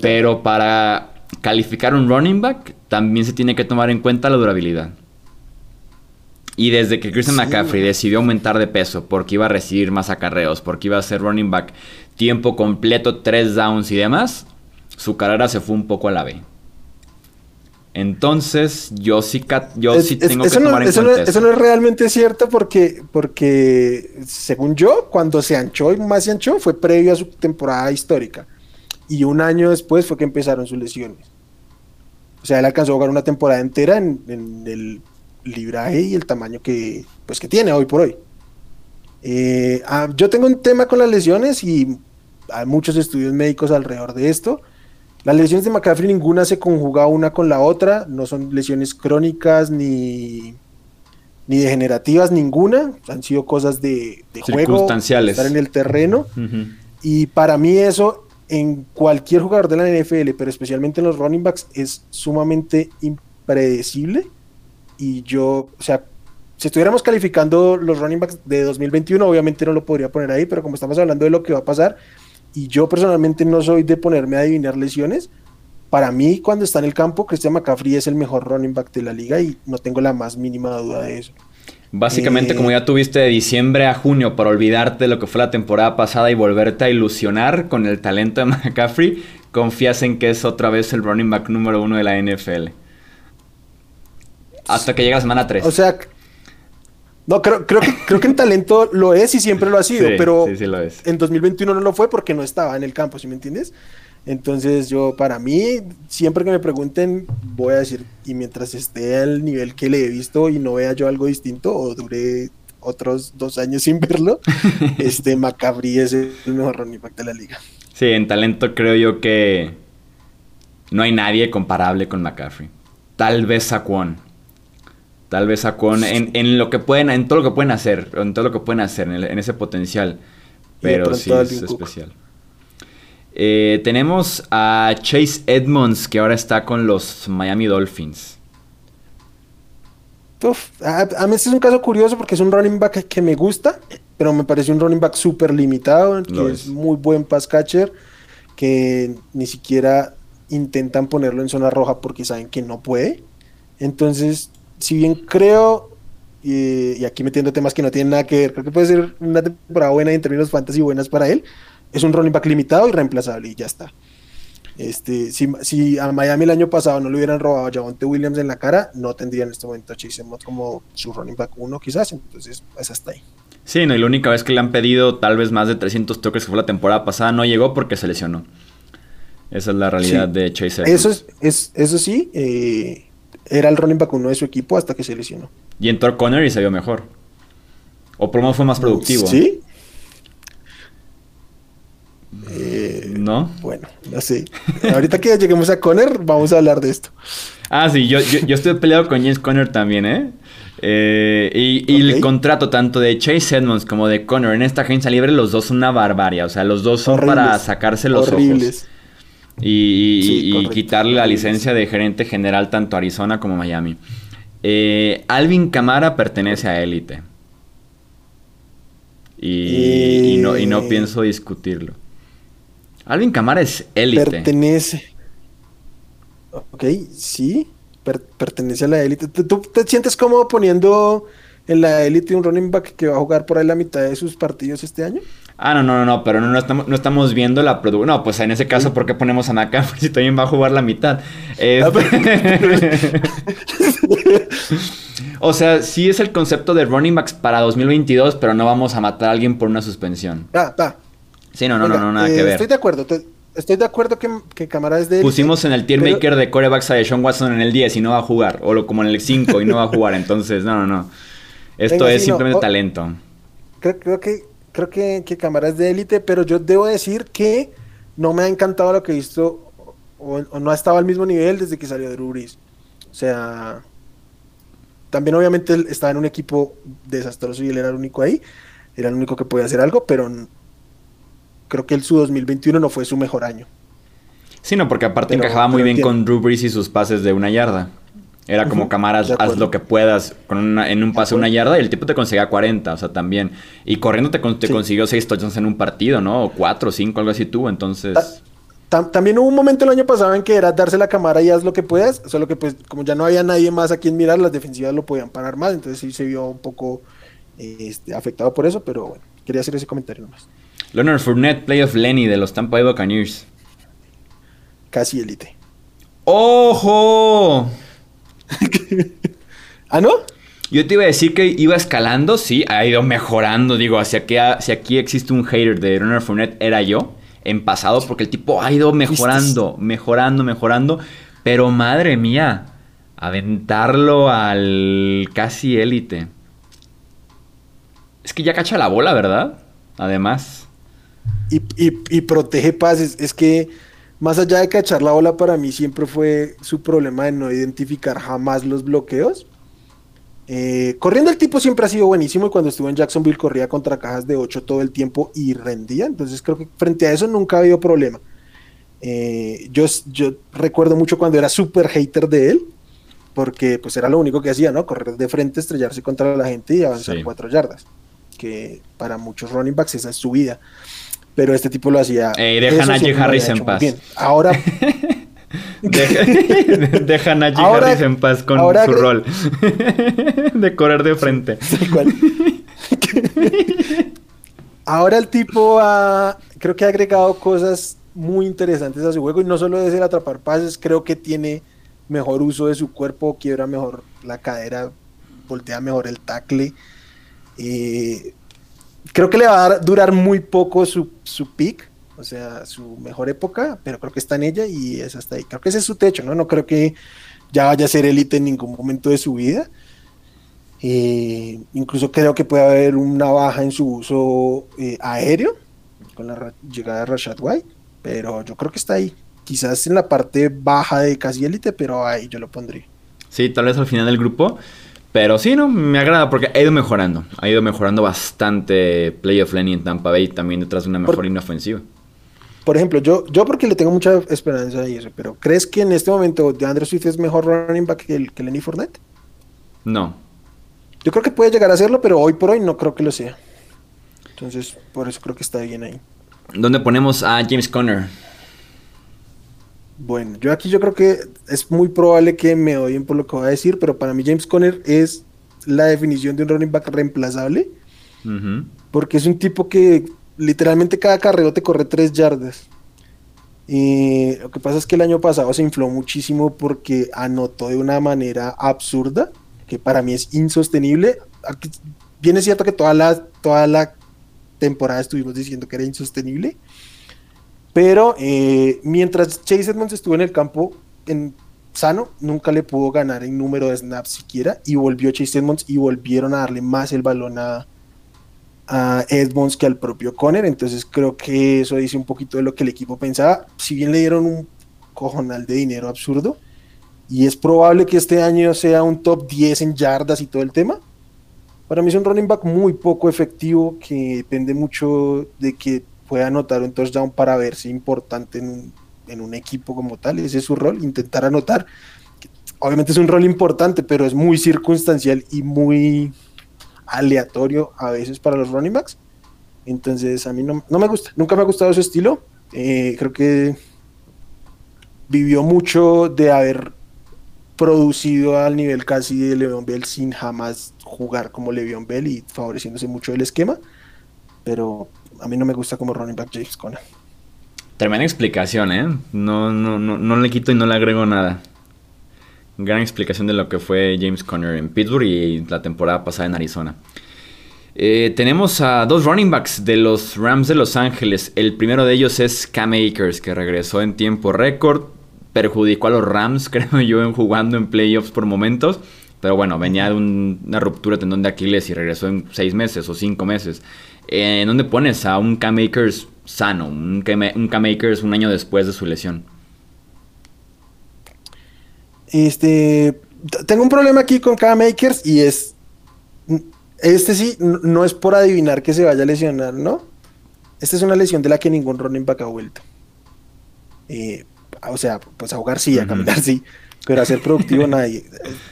Speaker 2: Pero para calificar un running back, también se tiene que tomar en cuenta la durabilidad. Y desde que Christian McCaffrey decidió aumentar de peso porque iba a recibir más acarreos, porque iba a ser running back tiempo completo, tres downs y demás, su carrera se fue un poco a la B. Entonces, yo sí, yo sí tengo que tomar en cuenta
Speaker 3: eso. no es realmente cierto porque, porque, según yo, cuando se anchó y más se anchó fue previo a su temporada histórica. Y un año después fue que empezaron sus lesiones. O sea, él alcanzó a jugar una temporada entera en, en el libraje y el tamaño que, pues, que tiene hoy por hoy. Eh, ah, yo tengo un tema con las lesiones y hay muchos estudios médicos alrededor de esto. Las lesiones de McCaffrey ninguna se conjuga una con la otra, no son lesiones crónicas ni, ni degenerativas, ninguna, han sido cosas de, de juego, estar en el terreno. Y para mí eso en cualquier jugador de la NFL, pero especialmente en los running backs, es sumamente impredecible. Y yo, o sea, si estuviéramos calificando los running backs de 2021, obviamente no lo podría poner ahí, pero como estamos hablando de lo que va a pasar, y yo personalmente no soy de ponerme a adivinar lesiones, para mí cuando está en el campo, Christian McCaffrey es el mejor running back de la liga y no tengo la más mínima duda de eso.
Speaker 2: Básicamente, como eh, ya tuviste de diciembre a junio para olvidarte de lo que fue la temporada pasada y volverte a ilusionar con el talento de McCaffrey, confías en que es otra vez el running back número uno de la NFL. Hasta que llega la semana 3.
Speaker 3: O sea, no, creo, creo, que, creo que en talento lo es y siempre lo ha sido, pero en 2021 no lo fue porque no estaba en el campo, ¿sí me entiendes? Entonces yo, para mí, siempre que me pregunten, voy a decir, y mientras esté al nivel que le he visto y no vea yo algo distinto o dure otros dos años sin verlo, este Macabri es el mejor running back de la liga.
Speaker 2: Sí, en talento creo yo que no hay nadie comparable con McCaffrey. Tal vez Saquon Tal vez Saquon en, en, lo que pueden, en todo lo que pueden hacer, en todo lo que pueden hacer, en, ese potencial. Pero sí es especial. Eh, tenemos a Chase Edmonds, que ahora está con los Miami Dolphins.
Speaker 3: a, mí este es un caso curioso porque es un running back que me gusta, pero me parece un running back súper limitado, que es. muy buen pass catcher, que ni siquiera intentan ponerlo en zona roja porque saben que no puede. Entonces, si bien creo, y, aquí metiendo temas que no tienen nada que ver, creo que puede ser una temporada buena en términos fantasy buenas para él, es un running back limitado y reemplazable y ya está. Este, si, si, a Miami el año pasado no le hubieran robado a Javonte Williams en la cara, no tendría en este momento a Chase como su running back uno quizás, entonces es hasta ahí.
Speaker 2: Sí, no, y la única vez que le han pedido tal vez más de 300 toques que fue la temporada pasada no llegó porque se lesionó. Esa es la realidad de Chase.
Speaker 3: Eso, es, eso sí, eh, era el running back uno de su equipo hasta que se lesionó.
Speaker 2: Y entró Conner y se vio mejor. O por lo menos fue más productivo.
Speaker 3: Sí. Eh, ¿No? Bueno, no sé. Ahorita que lleguemos a Conner, vamos a hablar de esto.
Speaker 2: Ah, sí, yo, yo, estoy peleado con James Conner también, ¿eh? eh y, el contrato tanto de Chase Edmonds como de Conner en esta agencia libre, los dos son una barbaria. O sea, los dos son para sacarse los horribles. ojos. Y, quitarle la licencia de gerente general tanto a Arizona como a Miami. Eh, Alvin Camara pertenece a élite. Y, no, y no eh, pienso discutirlo. Alvin Camara es élite.
Speaker 3: Pertenece. Ok, sí. pertenece a la élite. ¿Tú, te sientes cómodo poniendo en la élite un running back que va a jugar por ahí la mitad de sus partidos este año?
Speaker 2: Ah, no, no, no, no, pero no, estamos, no estamos viendo la producción. No, pues en ese caso, ¿por qué ponemos a Naka? si también va a jugar la mitad. Ah, o sea, sí es el concepto de running backs para 2022, pero no vamos a matar a alguien por una suspensión.
Speaker 3: Ah, va.
Speaker 2: Sí, no, no, no, no, nada que
Speaker 3: eh,
Speaker 2: ver.
Speaker 3: Estoy de acuerdo. estoy de acuerdo que, que Camara es de.
Speaker 2: Pusimos en el tier maker de corebacks a Sean Watson en el 10 y no va a jugar. O como en el 5 y no va a jugar. Entonces, no, no, no. Esto es simplemente talento.
Speaker 3: Creo, creo, que, creo que, que Camara es de élite, pero yo debo decir que no me ha encantado lo que he visto. O, no ha estado al mismo nivel desde que salió de Rubris. O sea. También, obviamente, él estaba en un equipo desastroso y él era el único ahí. Era el único que podía hacer algo, pero creo que el su 2021 no fue su mejor año.
Speaker 2: Sí, no, porque aparte encajaba muy bien con Drew Brees y sus pases de una yarda. Era como camaras, haz lo que puedas con en un pase una yarda y el tipo te conseguía 40, o sea, también. Y corriendo te, consiguió 6 touchdowns en un partido, ¿no? O 4 o 5, algo así tuvo, entonces...
Speaker 3: también hubo un momento el año pasado en que era darse la cámara y haz lo que puedas, solo que pues como ya no había nadie más a quien mirar, las defensivas lo podían parar más, entonces sí se vio un poco este, afectado por eso, pero bueno, quería hacer ese comentario nomás.
Speaker 2: Leonard Fournette, playoff Lenny de los Tampa Bay Buccaneers.
Speaker 3: Casi élite.
Speaker 2: ¡Ojo!
Speaker 3: ¿Ah, no?
Speaker 2: Yo te iba a decir que iba escalando, sí, ha ido mejorando. Digo, hacia que si aquí existe un hater de Leonard Fournette, era yo en pasado, porque el tipo ha ido mejorando, mejorando, mejorando. Pero madre mía, aventarlo al casi élite. Es que ya cacha la bola, ¿verdad? Además
Speaker 3: y, protege pases. Es que más allá de cachar la bola, para mí siempre fue su problema de no identificar jamás los bloqueos. Eh, corriendo el tipo siempre ha sido buenísimo y cuando estuvo en Jacksonville corría contra cajas de 8 todo el tiempo y rendía. Entonces creo que frente a eso nunca ha habido problema. Eh, yo, yo recuerdo mucho cuando era súper hater de él, porque pues era lo único que hacía, ¿no? Correr de frente, estrellarse contra la gente y avanzar cuatro yardas. Que para muchos running backs esa es su vida pero este tipo lo hacía.
Speaker 2: Ey, deja a Najee Harris en paz.
Speaker 3: Ahora.
Speaker 2: deja, a Najee Harris en paz con su rol de correr de frente.
Speaker 3: ahora el tipo ha, creo que ha agregado cosas muy interesantes a su juego y no solo es el atrapar pases, creo que tiene mejor uso de su cuerpo, quiebra mejor la cadera, voltea mejor el tackle. Eh, creo que le va a durar muy poco su, su peak, o sea, su mejor época, pero creo que está en ella y es hasta ahí. Creo que ese es su techo, ¿no? No creo que ya vaya a ser élite en ningún momento de su vida. Eh, incluso creo que puede haber una baja en su uso eh, aéreo con la llegada de Rashad White, pero yo creo que está ahí. Quizás en la parte baja de casi élite, pero ahí yo lo pondría.
Speaker 2: Sí, tal vez al final del grupo. Pero sí, no, me agrada porque ha ido mejorando. Ha ido mejorando bastante Playoff Lenny en Tampa Bay también detrás de una mejor línea ofensiva.
Speaker 3: Por ejemplo, yo, yo porque le tengo mucha esperanza a eso, pero ¿crees que en este momento de Andrew Swift es mejor running back que, el, que Lenny Fournette?
Speaker 2: No.
Speaker 3: Yo creo que puede llegar a serlo, pero hoy por hoy no creo que lo sea. Entonces, por eso creo que está bien ahí.
Speaker 2: ¿Dónde ponemos a James Conner?
Speaker 3: Bueno, yo aquí yo creo que es muy probable que me odien por lo que voy a decir, pero para mí James Conner es la definición de un running back reemplazable. Porque es un tipo que literalmente cada carreo te corre tres yardas. Eh, lo que pasa es que el año pasado se infló muchísimo porque anotó de una manera absurda, que para mí es insostenible. bien es cierto que toda la, toda la temporada estuvimos diciendo que era insostenible, pero eh, mientras Chase Edmonds estuvo en el campo en sano, nunca le pudo ganar en número de snaps siquiera, y volvió Chase Edmonds y volvieron a darle más el balón a, a Edmonds que al propio Conner, entonces creo que eso dice un poquito de lo que el equipo pensaba, si bien le dieron un cojonal de dinero absurdo, y es probable que este año sea un top 10 en yardas y todo el tema, para mí es un running back muy poco efectivo que depende mucho de que pueda anotar un touchdown para verse importante en un, en un equipo como tal, ese es su rol, intentar anotar. Obviamente es un rol importante, pero es muy circunstancial y muy aleatorio a veces para los running backs. Entonces a mí no, me gusta, nunca me ha gustado su estilo. Eh, creo que vivió mucho de haber producido al nivel casi de Le'Veon Bell sin jamás jugar como Le'Veon Bell y favoreciéndose mucho del esquema. Pero a mí no me gusta como running back James Conner.
Speaker 2: Tremenda explicación, ¿eh? No, no, no, no le quito y no le agrego nada. Gran explicación de lo que fue James Conner en Pittsburgh y la temporada pasada en Arizona. Eh, tenemos a dos running backs de los Rams de Los Ángeles. El primero de ellos es Cam Akers, que regresó en tiempo récord. Perjudicó a los Rams, creo yo, en jugando en playoffs por momentos. Pero bueno, venía de una ruptura tendón de Aquiles y regresó en seis meses o cinco meses. ¿En dónde pones a un Cam Akers sano? Un Cam, un año después de su lesión.
Speaker 3: Este. Tengo un problema aquí con Cam Akers y es. Este sí, no es por adivinar que se vaya a lesionar, ¿no? Esta es una lesión de la que ningún running back ha vuelto. Eh, o sea, pues a jugar sí, a caminar sí, pero a ser productivo nadie.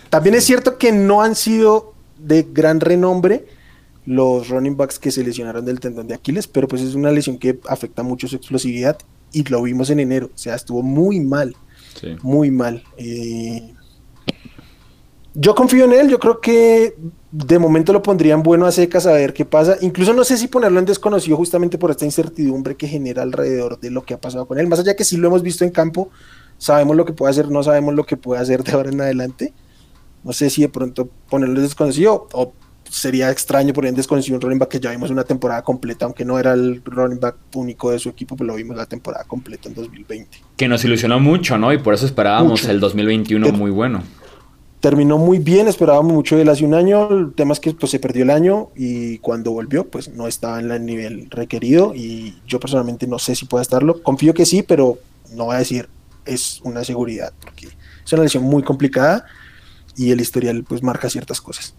Speaker 3: También es cierto que no han sido de gran renombre los running backs que se lesionaron del tendón de Aquiles, pero pues es una lesión que afecta mucho su explosividad y lo vimos en enero, o sea, estuvo muy mal, muy mal. Eh, yo confío en él, yo creo que de momento lo pondrían bueno a secas a ver qué pasa. Incluso no sé si ponerlo en desconocido justamente por esta incertidumbre que genera alrededor de lo que ha pasado con él. Más allá que sí lo hemos visto en campo, sabemos lo que puede hacer, no sabemos lo que puede hacer de ahora en adelante. No sé si de pronto ponerlo en desconocido o sería extraño poner en desconocido un running back que ya vimos una temporada completa, aunque no era el running back único de su equipo, pero lo vimos la temporada completa en 2020.
Speaker 2: Que nos ilusionó mucho, ¿no? Y por eso esperábamos el 2021 muy bueno.
Speaker 3: Terminó muy bien, esperábamos mucho de él hace un año, el tema es que pues, se perdió el año y cuando volvió pues no estaba en el nivel requerido y yo personalmente no sé si pueda estarlo, confío que sí, pero no voy a decir es una seguridad, porque es una lesión muy complicada y el historial pues marca ciertas cosas.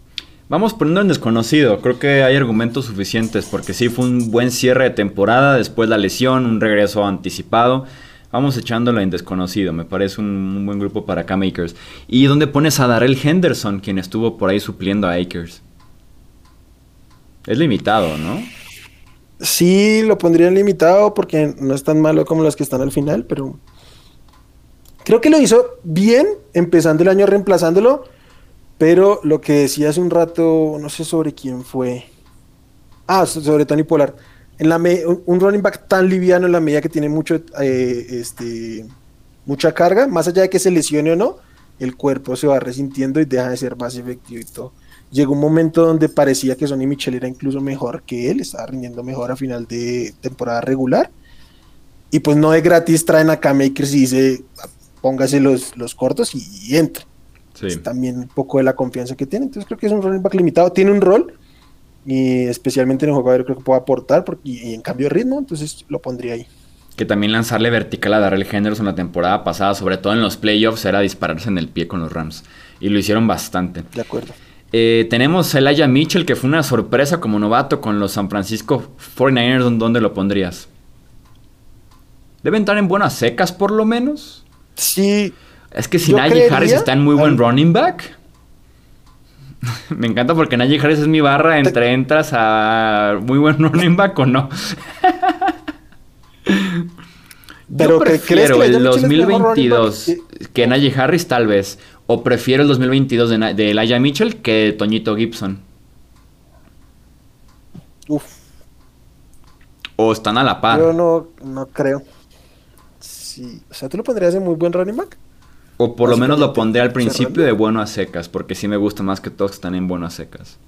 Speaker 2: Vamos poniendo en desconocido, creo que hay argumentos suficientes porque sí fue un buen cierre de temporada, después la lesión, un regreso anticipado. Vamos echándolo en desconocido, me parece un, buen grupo para K-Makers. ¿Y dónde pones a Darrell Henderson, quien estuvo por ahí supliendo a Akers? Es limitado, ¿no?
Speaker 3: Sí, lo pondrían limitado porque no es tan malo como los que están al final, pero creo que lo hizo bien empezando el año reemplazándolo pero lo que decía hace un rato, no sé sobre quién fue. Ah, sobre Tony Pollard. En la un running back tan liviano en la medida que tiene mucho, eh, este, mucha carga, más allá de que se lesione o no, el cuerpo se va resintiendo y deja de ser más efectivo y todo. Llegó un momento donde parecía que Sonny Michel era incluso mejor que él, estaba rindiendo mejor a final de temporada regular. Y pues no de gratis traen a K-Makers y dice, póngase los, los cortos y, y entra también un poco de la confianza que tiene. Entonces creo que es un running back limitado. Tiene un rol y especialmente en el jugador creo que puede aportar porque, y en cambio de ritmo, entonces lo pondría ahí.
Speaker 2: Que también lanzarle vertical a Darrell Henderson la temporada pasada, sobre todo en los playoffs, era dispararse en el pie con los Rams. Y lo hicieron bastante.
Speaker 3: De acuerdo.
Speaker 2: Eh, tenemos a Elijah Mitchell, que fue una sorpresa como novato con los San Francisco 49ers. ¿Dónde lo pondrías? ¿Debe entrar en buenas secas por lo menos?
Speaker 3: Sí,
Speaker 2: es que si Najee Harris está en muy buen running back. Me encanta porque Najee Harris es mi barra entre entras a muy buen running back o no. Pero Yo prefiero que el 2022 que Najee Harris tal vez. O prefiero el 2022 de, de Elijah Mitchell que Toñito Gibson. Uf. O están a la par.
Speaker 3: Yo no, no creo. Sí, o sea, ¿tú lo pondrías en muy buen running back?
Speaker 2: O por lo menos lo pondré al principio de bueno a secas, porque sí me gusta más que todos que están en bueno a secas.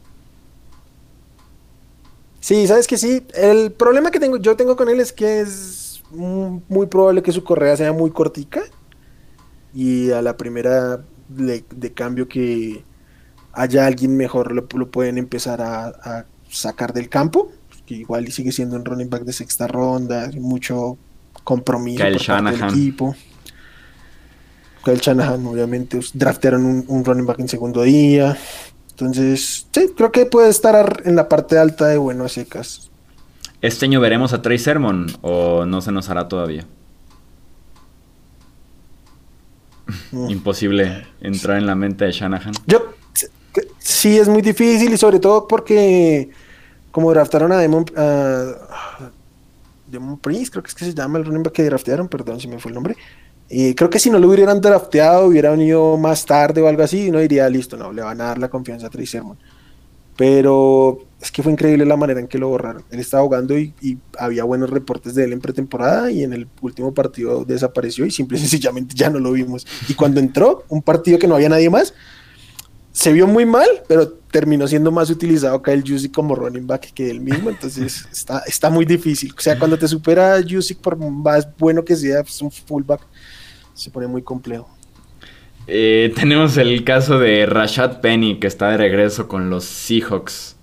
Speaker 3: Sí, sabes que sí. El problema que tengo, yo tengo con él es que es muy probable que su correa sea muy cortica. Y a la primera de, cambio que haya alguien mejor lo, pueden empezar a, sacar del campo. Que igual sigue siendo un running back de sexta ronda, mucho compromiso
Speaker 2: Kyle Shanahan. del equipo.
Speaker 3: Kyle Shanahan, obviamente, draftearon un, un, running back en segundo día. Entonces, sí, creo que puede estar en la parte alta de buenos secas.
Speaker 2: ¿Este año veremos a Trey Sermon o no se nos hará todavía? Imposible entrar en la mente de Shanahan.
Speaker 3: Yo sí es muy difícil y sobre todo porque como draftaron a Demon, Demon Prince, creo que es que se llama el running back que draftearon, perdón si me fue el nombre. Y creo que si no lo hubieran drafteado, hubiera venido más tarde o algo así, no diría, listo, no, le van a dar la confianza a Trey Sermon. Pero es que fue increíble la manera en que lo borraron. Él estaba jugando y, había buenos reportes de él en pretemporada y en el último partido desapareció y simple y sencillamente ya no lo vimos. Y cuando entró, un partido que no había nadie más, se vio muy mal, pero terminó siendo más utilizado Kyle Jusic como running back que él mismo, entonces está, está muy difícil. O sea, cuando te supera Jusic, por más bueno que sea, pues un fullback, se pone muy complejo.
Speaker 2: Eh, tenemos el caso de Rashad Penny, que está de regreso con los Seahawks.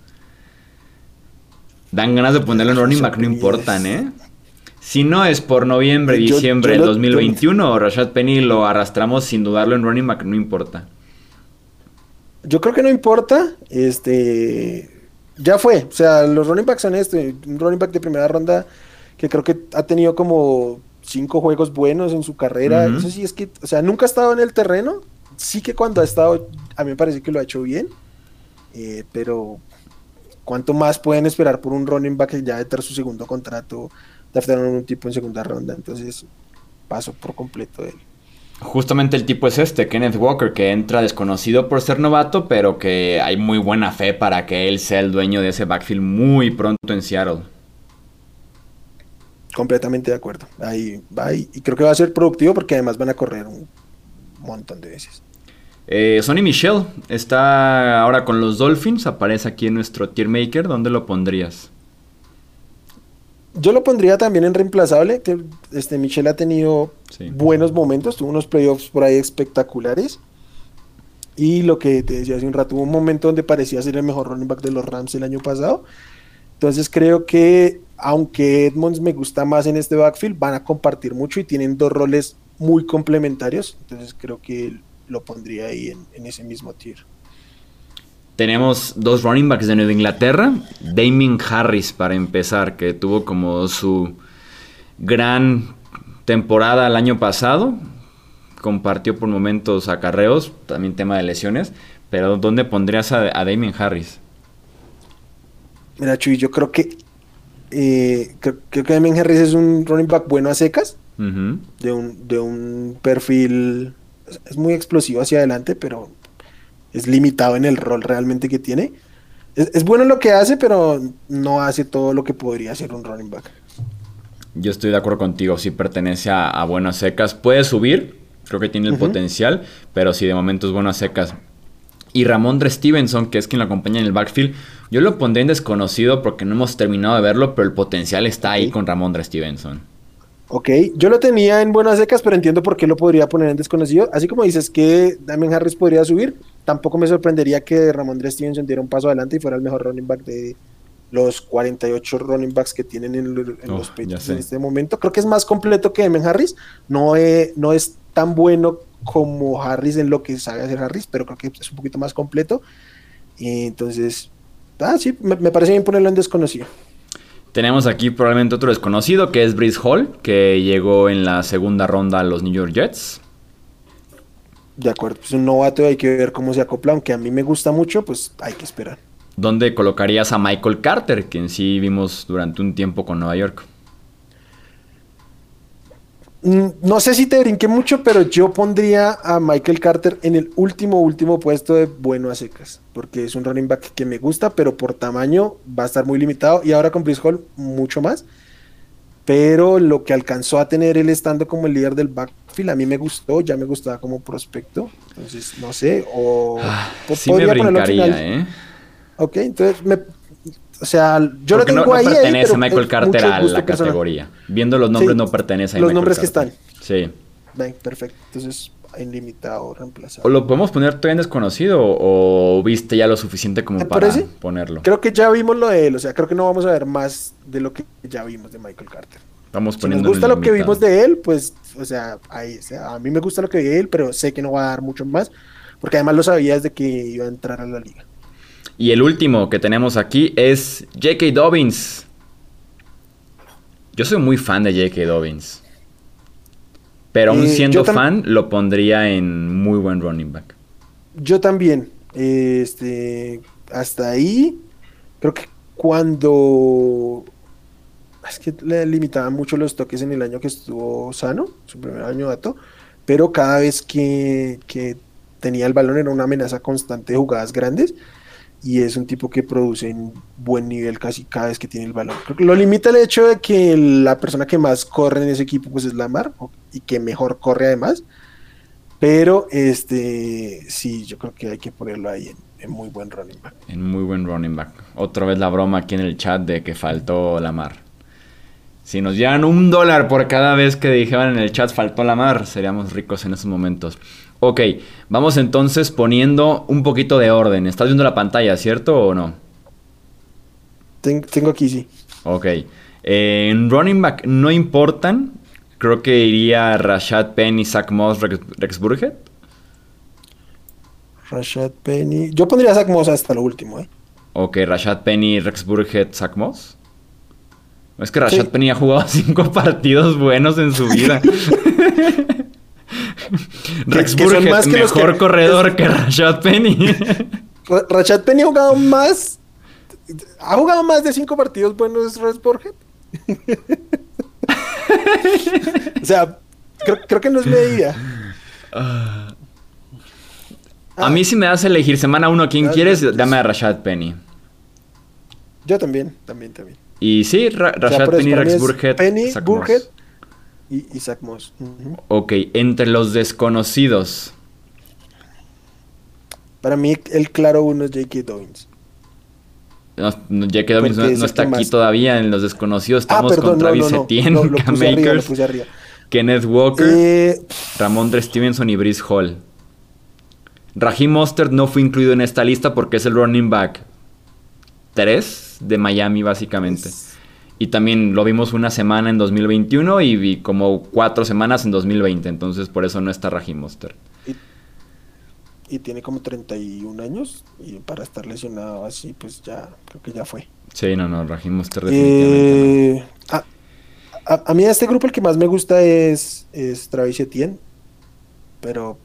Speaker 2: Dan ganas de ponerlo en running back, no importan, ¿eh? Si no es por noviembre, diciembre del 2021, Rashad Penny lo arrastramos sin dudarlo en running back, no importa.
Speaker 3: Yo creo que no importa. Este. Ya fue. O sea, los running backs son este. Un running back de primera ronda que creo que ha tenido como cinco juegos buenos en su carrera. Eso sí es que, o sea, nunca ha estado en el terreno. Sí que cuando ha estado, a mí me parece que lo ha hecho bien. Eh, pero, ¿cuánto más pueden esperar por un running back que ya de tener su segundo contrato? De un tipo en segunda ronda. Entonces, paso por completo de él.
Speaker 2: Justamente el tipo es este, Kenneth Walker, que entra desconocido por ser novato, pero que hay muy buena fe para que él sea el dueño de ese backfield muy pronto en Seattle.
Speaker 3: Completamente de acuerdo. Ahí va y creo que va a ser productivo porque además van a correr un montón de veces.
Speaker 2: Eh, Sonny Michel está ahora con los Dolphins, aparece aquí en nuestro tier maker. ¿Dónde lo pondrías?
Speaker 3: Yo lo pondría también en reemplazable. Que este Michel ha tenido buenos momentos, tuvo unos playoffs por ahí espectaculares. Y lo que te decía hace un rato, hubo un momento donde parecía ser el mejor running back de los Rams el año pasado. Entonces creo que aunque Edmonds me gusta más en este backfield, van a compartir mucho y tienen dos roles muy complementarios. Entonces creo que lo pondría ahí en, ese mismo tier.
Speaker 2: Tenemos dos running backs de Nueva Inglaterra. Damien Harris, para empezar, que tuvo como su gran temporada el año pasado. Compartió por momentos acarreos, también tema de lesiones. Pero ¿dónde pondrías a, a Damien Harris?
Speaker 3: Mira, Chuy, yo creo que eh, creo, que Damien Harris es un running back bueno a secas, de, un, de un perfil, es muy explosivo hacia adelante, pero es limitado en el rol realmente que tiene. Es, bueno lo que hace, pero no hace todo lo que podría hacer un running back.
Speaker 2: Yo estoy de acuerdo contigo, si pertenece a, a buenas secas, puede subir, creo que tiene el potencial, pero si de momento es bueno a secas. Y Ramondre Stevenson, que es quien lo acompaña en el backfield, yo lo pondré en desconocido porque no hemos terminado de verlo, pero el potencial está ahí con Ramondre Stevenson.
Speaker 3: Ok, yo lo tenía en buenas secas, pero entiendo por qué lo podría poner en desconocido. Así como dices que Damien Harris podría subir, tampoco me sorprendería que Ramondre Stevenson diera un paso adelante y fuera el mejor running back de los 48 running backs que tienen en, los Patriots en este momento. Creo que es más completo que Damien Harris. No, no es tan bueno como Harris en lo que sabe hacer Harris, pero creo que es un poquito más completo. Y entonces, Ah, sí, me, parece bien ponerlo en desconocido.
Speaker 2: Tenemos aquí probablemente otro desconocido que es Brice Hall, que llegó en la segunda ronda a los New York Jets.
Speaker 3: De acuerdo, es un novato, hay que ver cómo se acopla, aunque a mí me gusta mucho, pues hay que esperar.
Speaker 2: ¿Dónde colocarías a Michael Carter, quien sí vimos durante un tiempo con Nueva York?
Speaker 3: Mm, no sé si te brinqué mucho, pero yo pondría a Michael Carter en el último, último puesto de bueno a secas, porque es un running back que me gusta, pero por tamaño va a estar muy limitado y ahora con Brice Hall mucho más. pero lo que alcanzó a tener él estando como el líder del backfield a mí me gustó, ya me gustaba como prospecto, entonces no sé, o
Speaker 2: ah, sí me brincaría, ¿eh?
Speaker 3: Ok, entonces me, o sea, yo lo tengo
Speaker 2: no,
Speaker 3: ahí.
Speaker 2: No pertenece Michael Carter a la categoría. Viendo los nombres, no pertenece a
Speaker 3: Los nombres que están.
Speaker 2: Sí.
Speaker 3: Ven, perfecto. Entonces, ilimitado, reemplazado.
Speaker 2: ¿O lo podemos poner todavía en desconocido o viste ya lo suficiente como para ponerlo?
Speaker 3: Creo que ya vimos lo de él, o sea, creo que no vamos a ver más de lo que ya vimos de Michael Carter.
Speaker 2: Vamos poniendo.
Speaker 3: Si nos gusta lo que vimos de él, pues, o sea, ahí, o sea, a mí me gusta lo que vi de él, pero sé que no va a dar mucho más, porque además lo sabías de que iba a entrar a la liga.
Speaker 2: Y el último que tenemos aquí es J.K. Dobbins. Yo soy muy fan de J.K. Dobbins. Pero aún siendo fan, lo pondría en muy buen running back.
Speaker 3: Yo también. Este, hasta ahí, creo que cuando... Es que le limitaban mucho los toques en el año que estuvo sano, su primer año dato, pero cada vez que, que tenía el balón era una amenaza constante de jugadas grandes y es un tipo que produce en buen nivel casi cada vez que tiene el balón. Lo limita el hecho de que la persona que más corre en ese equipo pues es Lamar y que mejor corre además. Pero este sí, yo creo que hay que ponerlo ahí en, muy buen running back.
Speaker 2: En muy buen running back. Otra vez la broma aquí en el chat de que faltó Lamar. Si nos llegan un dólar por cada vez que dijeran en el chat faltó Lamar, seríamos ricos en esos momentos. Ok, vamos entonces poniendo un poquito de orden. ¿Estás viendo la pantalla, cierto o no?
Speaker 3: Tengo aquí, sí.
Speaker 2: Ok. Eh, en running back no importan. Creo que iría Rashad Penny, Zach Moss, Rex, Burhead.
Speaker 3: Rashad Penny. Yo pondría Zach Moss hasta lo último, ¿eh?
Speaker 2: Ok, Rashad Penny, Rex Burhead, Zach Moss. Es que Rashad Penny ha jugado cinco partidos buenos en su vida. Rex Burkhead, más que mejor corredor que Rashad Penny.
Speaker 3: Rashad Penny ha jugado más. ¿Ha jugado más de cinco partidos buenos Rex Burkhead? o sea, creo, que no es medida.
Speaker 2: a mí si me das a elegir semana uno quién quieres, dame a Rashad Penny.
Speaker 3: Yo también, también, también.
Speaker 2: Y sí, Rashad Penny, Rex Burkhead.
Speaker 3: Penny, Burkhead y Isaac Moss.
Speaker 2: Ok, entre los desconocidos.
Speaker 3: Para mí, el claro uno es J.K. Dobbins.
Speaker 2: No, J.K. Dobbins no, está aquí todavía en los desconocidos. Ah, Estamos con Travis Etienne, Cam Makers, Kenneth Walker, eh... Ramondre Stevenson y Brice Hall. Raheem Mostert no fue incluido en esta lista porque es el running back 3 de Miami, básicamente. Y también lo vimos una semana en 2021 y como cuatro semanas en 2020. Entonces por eso no está Raheem Monster.
Speaker 3: Y, tiene como 31 años. Y para estar lesionado así, pues ya creo que ya fue.
Speaker 2: Sí, no, no, Raheem Monster definitivamente
Speaker 3: eh, a, mí a este grupo el que más me gusta es, es Travis Etienne. Pero...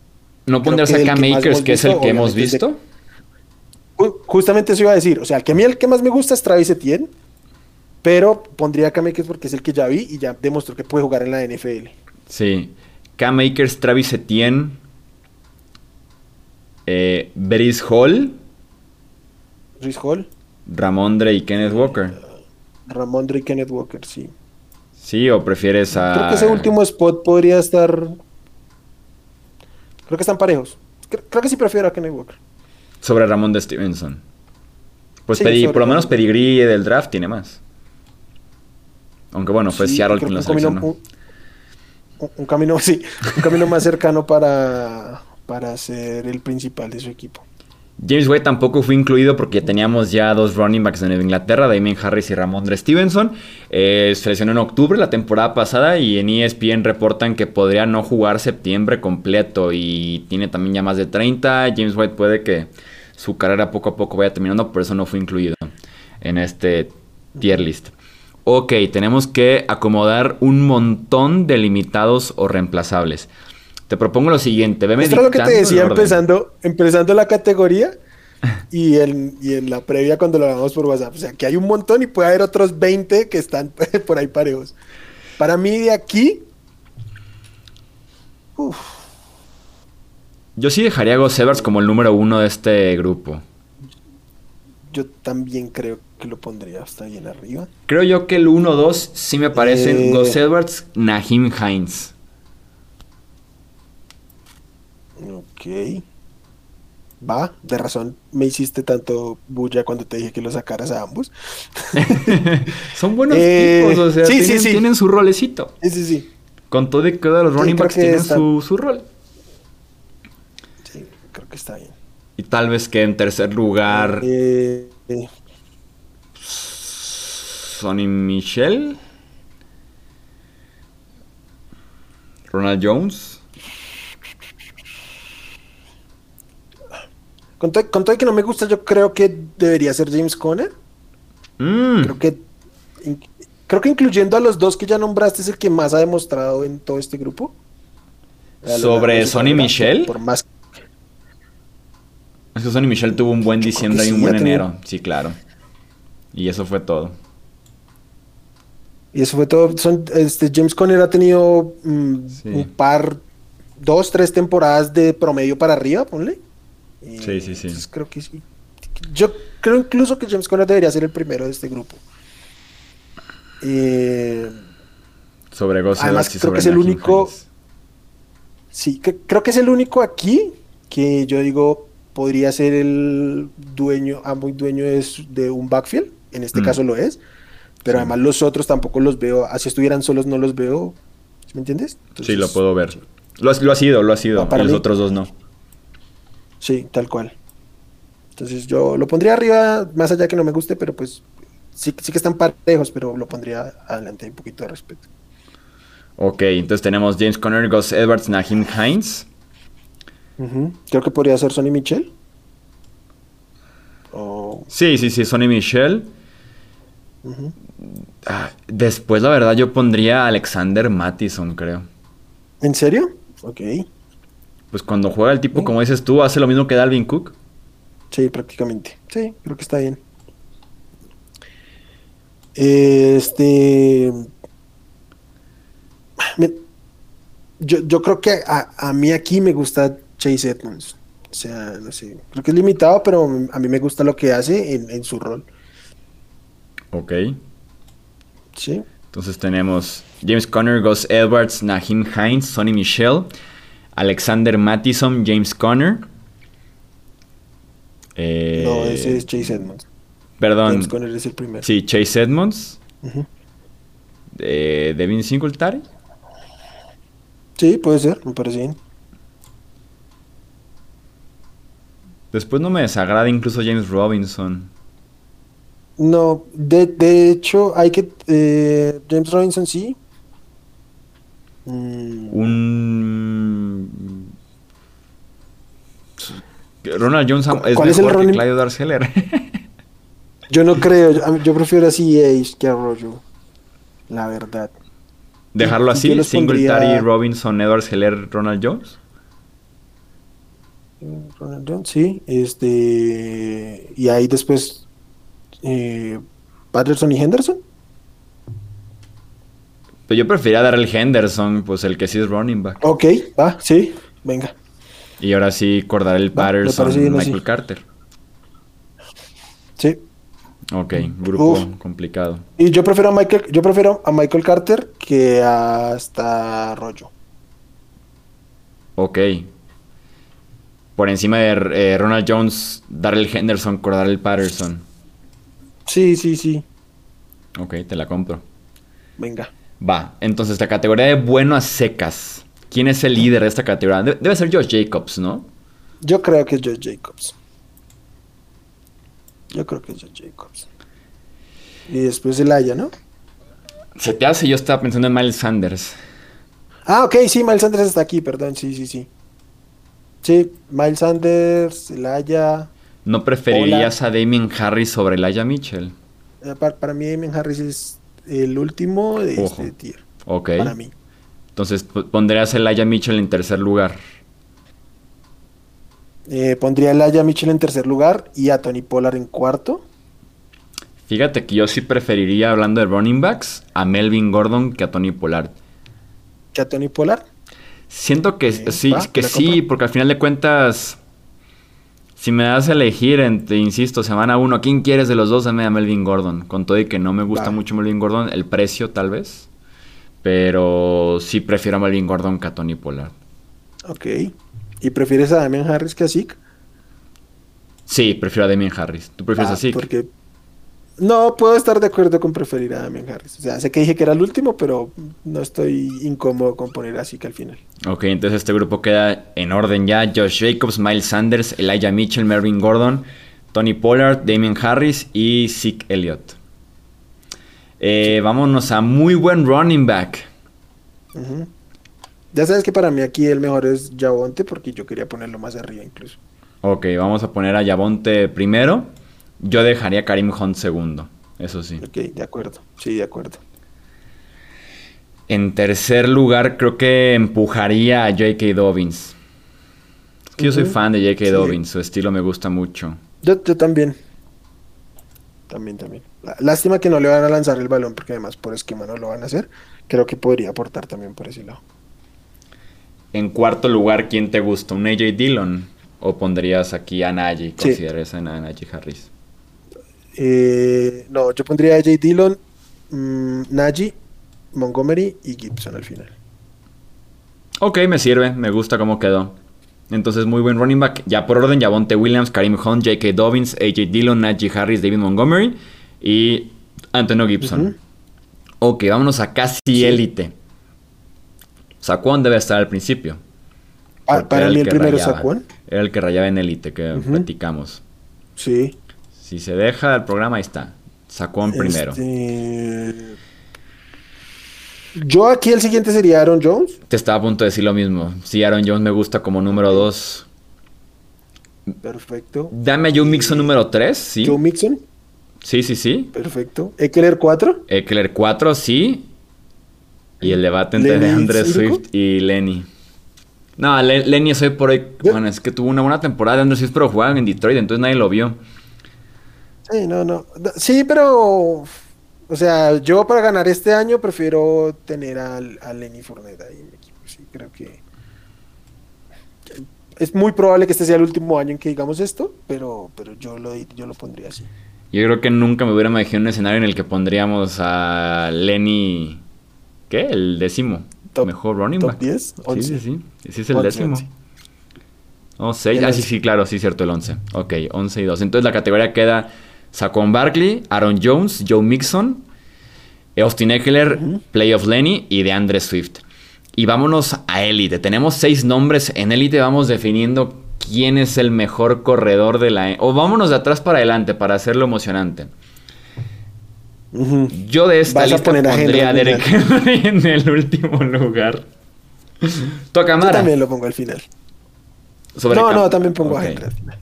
Speaker 2: ¿No pondrías a Cam Makers, que es el que hemos visto?
Speaker 3: Justamente eso iba a decir. O sea, que a mí el que más me gusta es Travis Etienne. Pero pondría a Cam Akers porque es el que ya vi y ya demostró que puede jugar en la NFL.
Speaker 2: Sí. Cam Akers, Travis Etienne, eh, Hall.
Speaker 3: Brice Hall.
Speaker 2: Ramondre y Kenneth Walker.
Speaker 3: Ramondre y Kenneth Walker, sí.
Speaker 2: Sí, o prefieres a.
Speaker 3: Creo que ese último spot podría estar. Creo que están parejos. Creo que sí prefiero a Kenneth Walker.
Speaker 2: Sobre Ramón de Stevenson. Pues por lo menos pedigrí del draft tiene más. Aunque bueno, fue Seattle quien lo seleccionó.
Speaker 3: Un, camino, sí, un camino más cercano para, para ser el principal de su equipo.
Speaker 2: James White tampoco fue incluido porque teníamos ya dos running backs en Inglaterra, Damien Harris y Ramondre Stevenson. Eh, se lesionó en octubre la temporada pasada y en ESPN reportan que podría no jugar septiembre completo y tiene también ya más de 30. James White puede que su carrera poco a poco vaya terminando, por eso no fue incluido en este tier list ok, tenemos que acomodar un montón de limitados o reemplazables. Te propongo lo siguiente,
Speaker 3: veme Esto es lo que te decía empezando, empezando la categoría y en, en la previa cuando lo hagamos por WhatsApp. O sea, que hay un montón y puede haber otros 20 que están por ahí parejos. Para mí de aquí...
Speaker 2: Yo sí dejaría a Gus como el número uno de este grupo.
Speaker 3: yo también creo que lo pondría hasta bien arriba.
Speaker 2: Creo yo que el 1-2 sí me parecen
Speaker 3: Eh.
Speaker 2: Gus Edwards, Nahim Hines.
Speaker 3: Ok. Va, de razón me hiciste tanto bulla cuando te dije que lo sacaras a ambos.
Speaker 2: Son buenos
Speaker 3: Eh,
Speaker 2: tipos, o sea,
Speaker 3: sí, sí,
Speaker 2: tienen,
Speaker 3: sí.
Speaker 2: tienen su rolecito.
Speaker 3: Sí, sí, sí.
Speaker 2: Con todo y que de los
Speaker 3: Sí,
Speaker 2: running backs tienen
Speaker 3: está-
Speaker 2: su, su rol.
Speaker 3: Sí, creo que está bien.
Speaker 2: Y tal vez que en tercer lugar
Speaker 3: Eh, eh,
Speaker 2: Sonny Michel. Ronald Jones.
Speaker 3: con, todo, con todo que no me gusta, yo creo que debería ser James Conner.
Speaker 2: Mm,
Speaker 3: Creo que in- creo que incluyendo a los dos que ya nombraste es el que más ha demostrado en todo este grupo.
Speaker 2: ¿Sobre Sonny Michel?
Speaker 3: Por más
Speaker 2: Es que Sonny Michel tuvo un buen diciembre y un buen
Speaker 3: tenía-
Speaker 2: enero. Sí, claro. Y eso fue todo.
Speaker 3: Y eso fue todo. Son, este, James Conner ha tenido mm,
Speaker 2: Sí.
Speaker 3: un par, dos, tres temporadas de promedio para arriba, ponle. Y,
Speaker 2: Sí, sí, sí.
Speaker 3: entonces creo que sí. Yo creo incluso que James Conner debería ser el primero de este grupo. Eh,
Speaker 2: Sobre Gus
Speaker 3: Además, creo
Speaker 2: sobre
Speaker 3: que es el único- sí, que- creo que es el único aquí que yo digo podría ser el dueño, amo y dueño de, de un backfield. En este
Speaker 2: Mm.
Speaker 3: caso lo es. Pero
Speaker 2: Sí.
Speaker 3: además los otros tampoco los veo. Así estuvieran solos, no los veo. ¿Sí ¿Me entiendes?
Speaker 2: Sí, lo puedo ver. Lo, ha- lo ha sido, lo ha sido.
Speaker 3: Ah, para
Speaker 2: y los otros dos no.
Speaker 3: Sí, tal cual. Entonces yo lo pondría arriba, más allá que no me guste, pero pues sí, sí que están parejos, pero lo pondría adelante un poquito de respeto.
Speaker 2: Ok, entonces tenemos James Conner, Gus Edwards, Nahim Hines.
Speaker 3: Creo que podría ser Sonny Michel.
Speaker 2: Sí, sí, sí, Sonny Michel. Ah, después, la verdad, yo pondría a Alexander Mattison, creo.
Speaker 3: ¿En serio? Ok.
Speaker 2: Pues cuando juega el tipo, como dices tú, hace lo mismo que Dalvin Cook.
Speaker 3: Sí, prácticamente. Sí, creo que está bien. Este. Yo, yo creo que a, a mí aquí me gusta Chase Edmonds. O sea, no sé. Creo que es limitado, pero a mí me gusta lo que hace en, en su rol.
Speaker 2: Ok.
Speaker 3: Sí.
Speaker 2: Entonces tenemos James Conner, Gus Edwards, Nahim Hines, Sonny Michel, Alexander Mattison, James Conner. Eh,
Speaker 3: No, ese es Chase Edmonds.
Speaker 2: Perdón.
Speaker 3: James Conner es el primero.
Speaker 2: Sí, Chase Edmonds.
Speaker 3: Ujú.
Speaker 2: eh, Devin Singletary.
Speaker 3: Sí, puede ser, me parece bien.
Speaker 2: Después no me desagrada incluso James Robinson.
Speaker 3: No, de, de hecho, hay que. eh, James Robinson sí. Mm,
Speaker 2: Un. Ronald Jones es
Speaker 3: ¿Cuál es el
Speaker 2: mejor que Clyde.
Speaker 3: Yo no creo, yo, yo prefiero así Ace que Arroyo. La verdad.
Speaker 2: Dejarlo así, Singletary,
Speaker 3: pondría-
Speaker 2: Robinson, Edwards, Heller, Ronald Jones.
Speaker 3: Ronald Jones, sí. Este. Y ahí después. Eh, Patterson y Henderson.
Speaker 2: Pero yo preferiría dar el Henderson, pues el que sí es running back.
Speaker 3: Ok, va, sí, venga.
Speaker 2: Y ahora sí acordar el
Speaker 3: Va,
Speaker 2: Patterson, Michael
Speaker 3: así.
Speaker 2: Carter.
Speaker 3: Sí.
Speaker 2: Ok, grupo
Speaker 3: Uf.
Speaker 2: complicado.
Speaker 3: Y yo prefiero a Michael, yo prefiero a Michael Carter que hasta Arroyo.
Speaker 2: Ok. Por encima de eh, Ronald Jones, dar el Henderson, acordar el Patterson.
Speaker 3: Sí, sí, sí.
Speaker 2: Ok, te la compro.
Speaker 3: Venga.
Speaker 2: Va, entonces la categoría de bueno a secas. ¿Quién es el líder de esta categoría? De- debe ser Josh Jacobs, ¿no?
Speaker 3: Yo creo que es Josh Jacobs. Yo creo que es Josh Jacobs. Y después el Aya, ¿no?
Speaker 2: Se te hace, yo estaba pensando en Miles Sanders.
Speaker 3: Ah, ok, sí, Miles Sanders está aquí, perdón, sí, sí, sí. Sí, Miles Sanders, el Aya.
Speaker 2: ¿No preferirías a Damien Harris sobre Elijah Mitchell?
Speaker 3: Eh, para, para mí, Damien Harris es el último de
Speaker 2: Ojo.
Speaker 3: este tier.
Speaker 2: Ok.
Speaker 3: Para mí.
Speaker 2: Entonces p- pondrías a Elijah Mitchell en tercer lugar.
Speaker 3: Eh, pondría el Aya Mitchell en tercer lugar y a Tony Pollard en cuarto.
Speaker 2: Fíjate que yo sí preferiría, hablando de running backs, a Melvin Gordon que a Tony Pollard.
Speaker 3: Que a Tony Pollard.
Speaker 2: Siento que
Speaker 3: Ok,
Speaker 2: sí,
Speaker 3: va,
Speaker 2: que sí, porque al final de cuentas, Si me das a elegir, entre, insisto, semana uno, ¿quién quieres de los dos? Dame a Melvin Gordon. Con todo y que no me gusta mucho Melvin Gordon, el precio tal vez. Pero sí prefiero a Melvin Gordon que a Tony Pollard.
Speaker 3: Ok. ¿Y prefieres a Damian Harris que a Zeke?
Speaker 2: Sí, prefiero a Damien Harris. ¿Tú prefieres
Speaker 3: Ah,
Speaker 2: a Zeke?
Speaker 3: Porque no puedo estar de acuerdo con preferir a Damian Harris. O sea, sé que dije que era el último, pero no estoy incómodo con poner a Zeke al final.
Speaker 2: Ok, entonces este grupo queda en orden ya. Josh Jacobs, Miles Sanders, Elijah Mitchell, Melvin Gordon, Tony Pollard, Damien Harris y Zeke Elliott. Eh, vámonos a muy buen running back.
Speaker 3: Ya sabes que para mí aquí el mejor es Javonte porque yo quería ponerlo más arriba incluso.
Speaker 2: Ok, vamos a poner a Yavonte primero. Yo dejaría a Karim Hunt segundo, eso sí.
Speaker 3: Ok, de acuerdo. Sí, de acuerdo.
Speaker 2: En tercer lugar, creo que empujaría a J.K. Dobbins. Es que yo soy fan de J.K.
Speaker 3: Sí.
Speaker 2: Dobbins, su estilo me gusta mucho.
Speaker 3: Yo, yo también. También, también. Lá- Lástima que no le van a lanzar el balón porque además por esquema no lo van a hacer. Creo que podría aportar también por ese lado.
Speaker 2: En cuarto lugar, ¿quién te gusta? ¿Un AJ Dillon? ¿O pondrías aquí a Najee?
Speaker 3: Sí.
Speaker 2: ¿Consideras a Najee Harris?
Speaker 3: Eh, no, yo pondría a J. Dillon, mm, Najee, Montgomery y Gibson al final.
Speaker 2: Ok, me sirve, me gusta cómo quedó. Entonces, muy buen running back. Ya por orden, Javonte Williams, Karim Hunt, J.K. Dobbins, A.J. Dillon, Najee Harris, David Montgomery y Antonio Gibson.
Speaker 3: Ujú.
Speaker 2: Ok, vámonos a casi
Speaker 3: Sí.
Speaker 2: élite. Saquon debe estar al principio. Porque
Speaker 3: para mí el primero
Speaker 2: rayaba.
Speaker 3: Saquon.
Speaker 2: Era el que rayaba en élite, que platicamos.
Speaker 3: Sí.
Speaker 2: Si se deja el programa, ahí está. Saquon primero.
Speaker 3: Este, Yo aquí el siguiente sería Aaron Jones.
Speaker 2: Te estaba a punto de decir lo mismo. Sí, Aaron Jones me gusta como número 2.
Speaker 3: Perfecto.
Speaker 2: Dame a Joe Mixon número 3, sí.
Speaker 3: Joe Mixon.
Speaker 2: Sí, sí, sí.
Speaker 3: Perfecto. Eckler 4.
Speaker 2: Eckler 4, sí. Y el debate entre Andre. Swift y Lenny. No, Le- Lenny es hoy por hoy. Bueno, es que tuvo una buena temporada de Andre Swift, pero jugaban en Detroit, entonces nadie lo vio.
Speaker 3: Sí, no, no. Sí, pero. O sea, yo para ganar este año prefiero tener al- a, Lenny Fournette ahí en mi equipo. Sí, creo que. Es muy probable que este sea el último año en que digamos esto, pero, pero yo, lo, yo lo pondría así.
Speaker 2: Yo creo que nunca me hubiera imaginado un escenario en el que pondríamos a Lenny. ¿Qué? El décimo.
Speaker 3: Top-
Speaker 2: Mejor running
Speaker 3: top
Speaker 2: back.
Speaker 3: 10,
Speaker 2: Sí,
Speaker 3: 11.
Speaker 2: sí, sí. Ese es el
Speaker 3: 11,
Speaker 2: décimo.
Speaker 3: 11.
Speaker 2: Oh, 6.
Speaker 3: El
Speaker 2: Ah, sí,
Speaker 3: 11.
Speaker 2: sí, claro, sí, cierto, el 11. Ok, 11 y 2. Entonces la categoría queda Saquon Barkley, Aaron Jones, Joe Mixon, Austin Eckler,
Speaker 3: Ujú.
Speaker 2: Playoff Lenny y de Andre Swift. Y vámonos a élite. Tenemos seis nombres en élite. Vamos definiendo quién es el mejor corredor de la... O vámonos de atrás para adelante para hacerlo emocionante. Yo de esta
Speaker 3: Vas
Speaker 2: lista
Speaker 3: a
Speaker 2: pondría a Derek Henry en el último lugar. Tu
Speaker 3: Yo también lo pongo al final.
Speaker 2: Sobre
Speaker 3: no,
Speaker 2: cam-
Speaker 3: no, también pongo a Henry al final.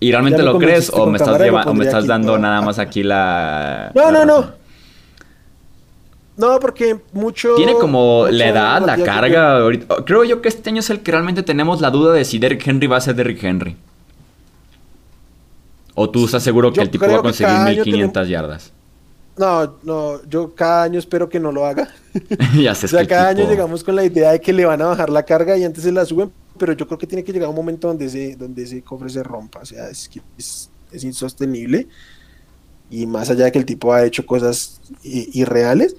Speaker 2: ¿Y realmente lo crees o me estás, lleva- o me dando nada más aquí la...
Speaker 3: No,
Speaker 2: la
Speaker 3: no, no. No, porque mucho.
Speaker 2: Tiene como la
Speaker 3: mucho
Speaker 2: edad, la
Speaker 3: día que-
Speaker 2: carga. ahorita- Creo yo que este año es el que realmente tenemos la duda de si Derrick Henry va a ser Derrick Henry. ¿O tú estás seguro que
Speaker 3: Yo
Speaker 2: el tipo va a conseguir
Speaker 3: cada año
Speaker 2: 1500 yardas?
Speaker 3: No, no, yo cada año espero que no lo haga.
Speaker 2: ya
Speaker 3: O
Speaker 2: sé
Speaker 3: sea, cada año llegamos con la idea de que le van a bajar la carga y antes se la suben, pero yo creo que tiene que llegar un momento donde ese, donde ese cofre se rompa. O sea, es es, es insostenible. Y más allá de que el tipo ha hecho cosas i- irreales,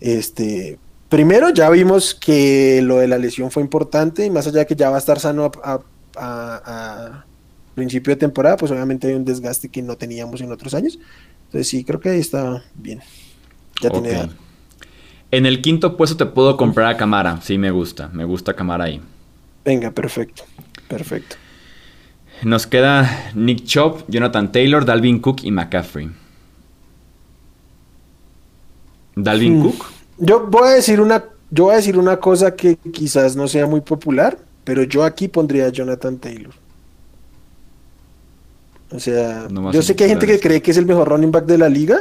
Speaker 3: este, primero ya vimos que lo de la lesión fue importante y más allá de que ya va a estar sano a, a- a- a principio de temporada, pues obviamente hay un desgaste que no teníamos en otros años. Entonces sí, creo que ahí está bien. Ya tiene
Speaker 2: Ok.
Speaker 3: edad.
Speaker 2: En el quinto puesto te puedo comprar a Camara. Sí, me gusta. Me gusta Camara ahí.
Speaker 3: Venga, perfecto. Perfecto.
Speaker 2: Nos queda Nick Chubb, Jonathan Taylor, Dalvin Cook y McCaffrey. ¿Dalvin
Speaker 3: Hmm.
Speaker 2: Cook?
Speaker 3: Yo voy a decir una, yo voy a decir una cosa que quizás no sea muy popular, pero yo aquí pondría a Jonathan Taylor. O sea,
Speaker 2: No
Speaker 3: yo sé que hay gente que cree que es el mejor running back de la liga.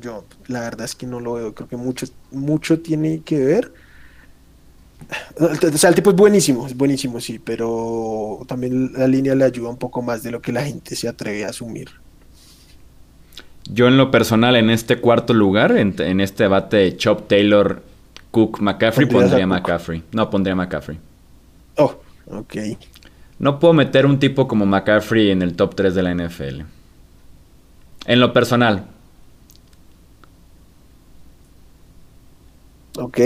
Speaker 3: Yo, la verdad es que no lo veo. Creo que mucho, mucho tiene que ver. O sea, el tipo es buenísimo, es buenísimo, sí, pero también la línea le ayuda un poco más de lo que la gente se atreve a asumir.
Speaker 2: Yo en lo personal, en este cuarto lugar, en, en este debate de Chop, Taylor, Cook, McCaffrey, pondría. McCaffrey. No, pondría a McCaffrey.
Speaker 3: Oh, ok.
Speaker 2: No puedo meter un tipo como McCaffrey en el top 3 de la NFL. En lo personal.
Speaker 3: Ok.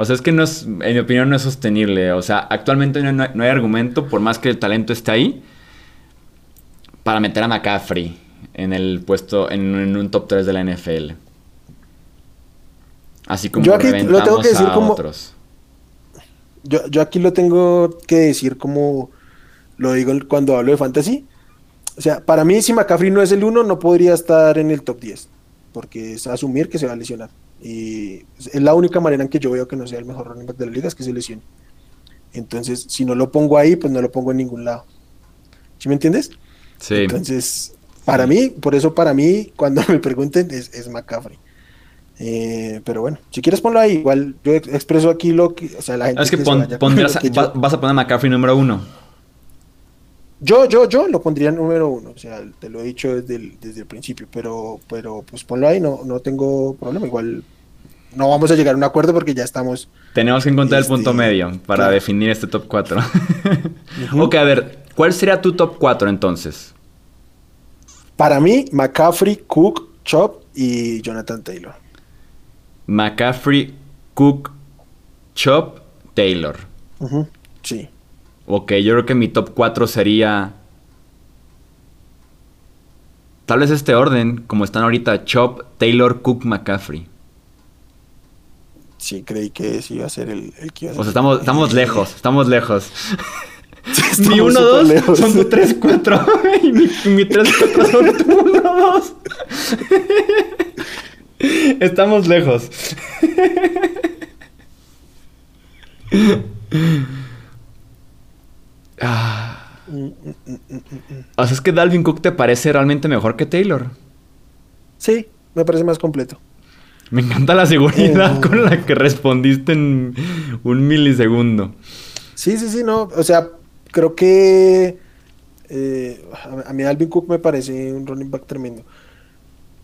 Speaker 2: O sea, es que no es, en mi opinión no es sostenible. O sea, actualmente no, no hay argumento, por más que el talento esté ahí, para meter a McCaffrey en el puesto, en, en un top 3 de la NFL. Así como
Speaker 3: Yo aquí lo tengo que decir como-
Speaker 2: otros.
Speaker 3: Yo, yo aquí lo tengo que decir como lo digo cuando hablo de fantasy. O sea, para mí, si McCaffrey no es el uno, no podría estar en el top 10. Porque es asumir que se va a lesionar. Y es la única manera en que yo veo que no sea el mejor running back de la liga es que se lesione. Entonces, si no lo pongo ahí, pues no lo pongo en ningún lado. ¿Sí me entiendes?
Speaker 2: Sí.
Speaker 3: Entonces, para mí, por eso para mí, cuando me pregunten, es, es McCaffrey. Eh, pero bueno, si quieres ponlo ahí, igual yo ex- expreso aquí lo que, o sea, la gente
Speaker 2: es que
Speaker 3: se
Speaker 2: pon-
Speaker 3: vaya con
Speaker 2: pondrías
Speaker 3: lo
Speaker 2: a-
Speaker 3: que yo-
Speaker 2: va- vas a poner a McCaffrey número uno.
Speaker 3: Yo, yo, yo lo pondría número uno, o sea, te lo he dicho desde el, desde el principio, pero, pero pues ponlo ahí, no, no tengo problema, igual no vamos a llegar a un acuerdo porque ya estamos,
Speaker 2: Tenemos que encontrar
Speaker 3: Este,
Speaker 2: el punto medio para
Speaker 3: claro.
Speaker 2: definir este top 4.
Speaker 3: Ujú.
Speaker 2: Ok, a ver, ¿cuál sería tu top 4 entonces?
Speaker 3: para mí, McCaffrey, Cook, Chop y Jonathan Taylor.
Speaker 2: McCaffrey, Cook, Chop, Taylor.
Speaker 3: Sí,
Speaker 2: Ok, yo creo que mi top 4 sería. Tal vez este orden, como están ahorita: Chop, Taylor, Cook, McCaffrey.
Speaker 3: sí, creí que ese iba a ser el, el que iba a
Speaker 2: O sea,
Speaker 3: ser.
Speaker 2: estamos, estamos lejos, estamos lejos.
Speaker 3: Estamos
Speaker 2: mi 1,
Speaker 3: súper
Speaker 2: 2
Speaker 3: lejos.
Speaker 2: son tu 3, 4. Y mi, mi 3, 4 son tu 1, 2. Estamos lejos. Ah. O sea, es que Dalvin Cook te parece realmente mejor que Taylor.
Speaker 3: Sí, me parece más completo.
Speaker 2: Me encanta la seguridad
Speaker 3: Oh.
Speaker 2: con la que respondiste en un milisegundo.
Speaker 3: Sí, sí, sí, no. O sea, creo que eh, a, mí Alvin Cook me parece un running back tremendo.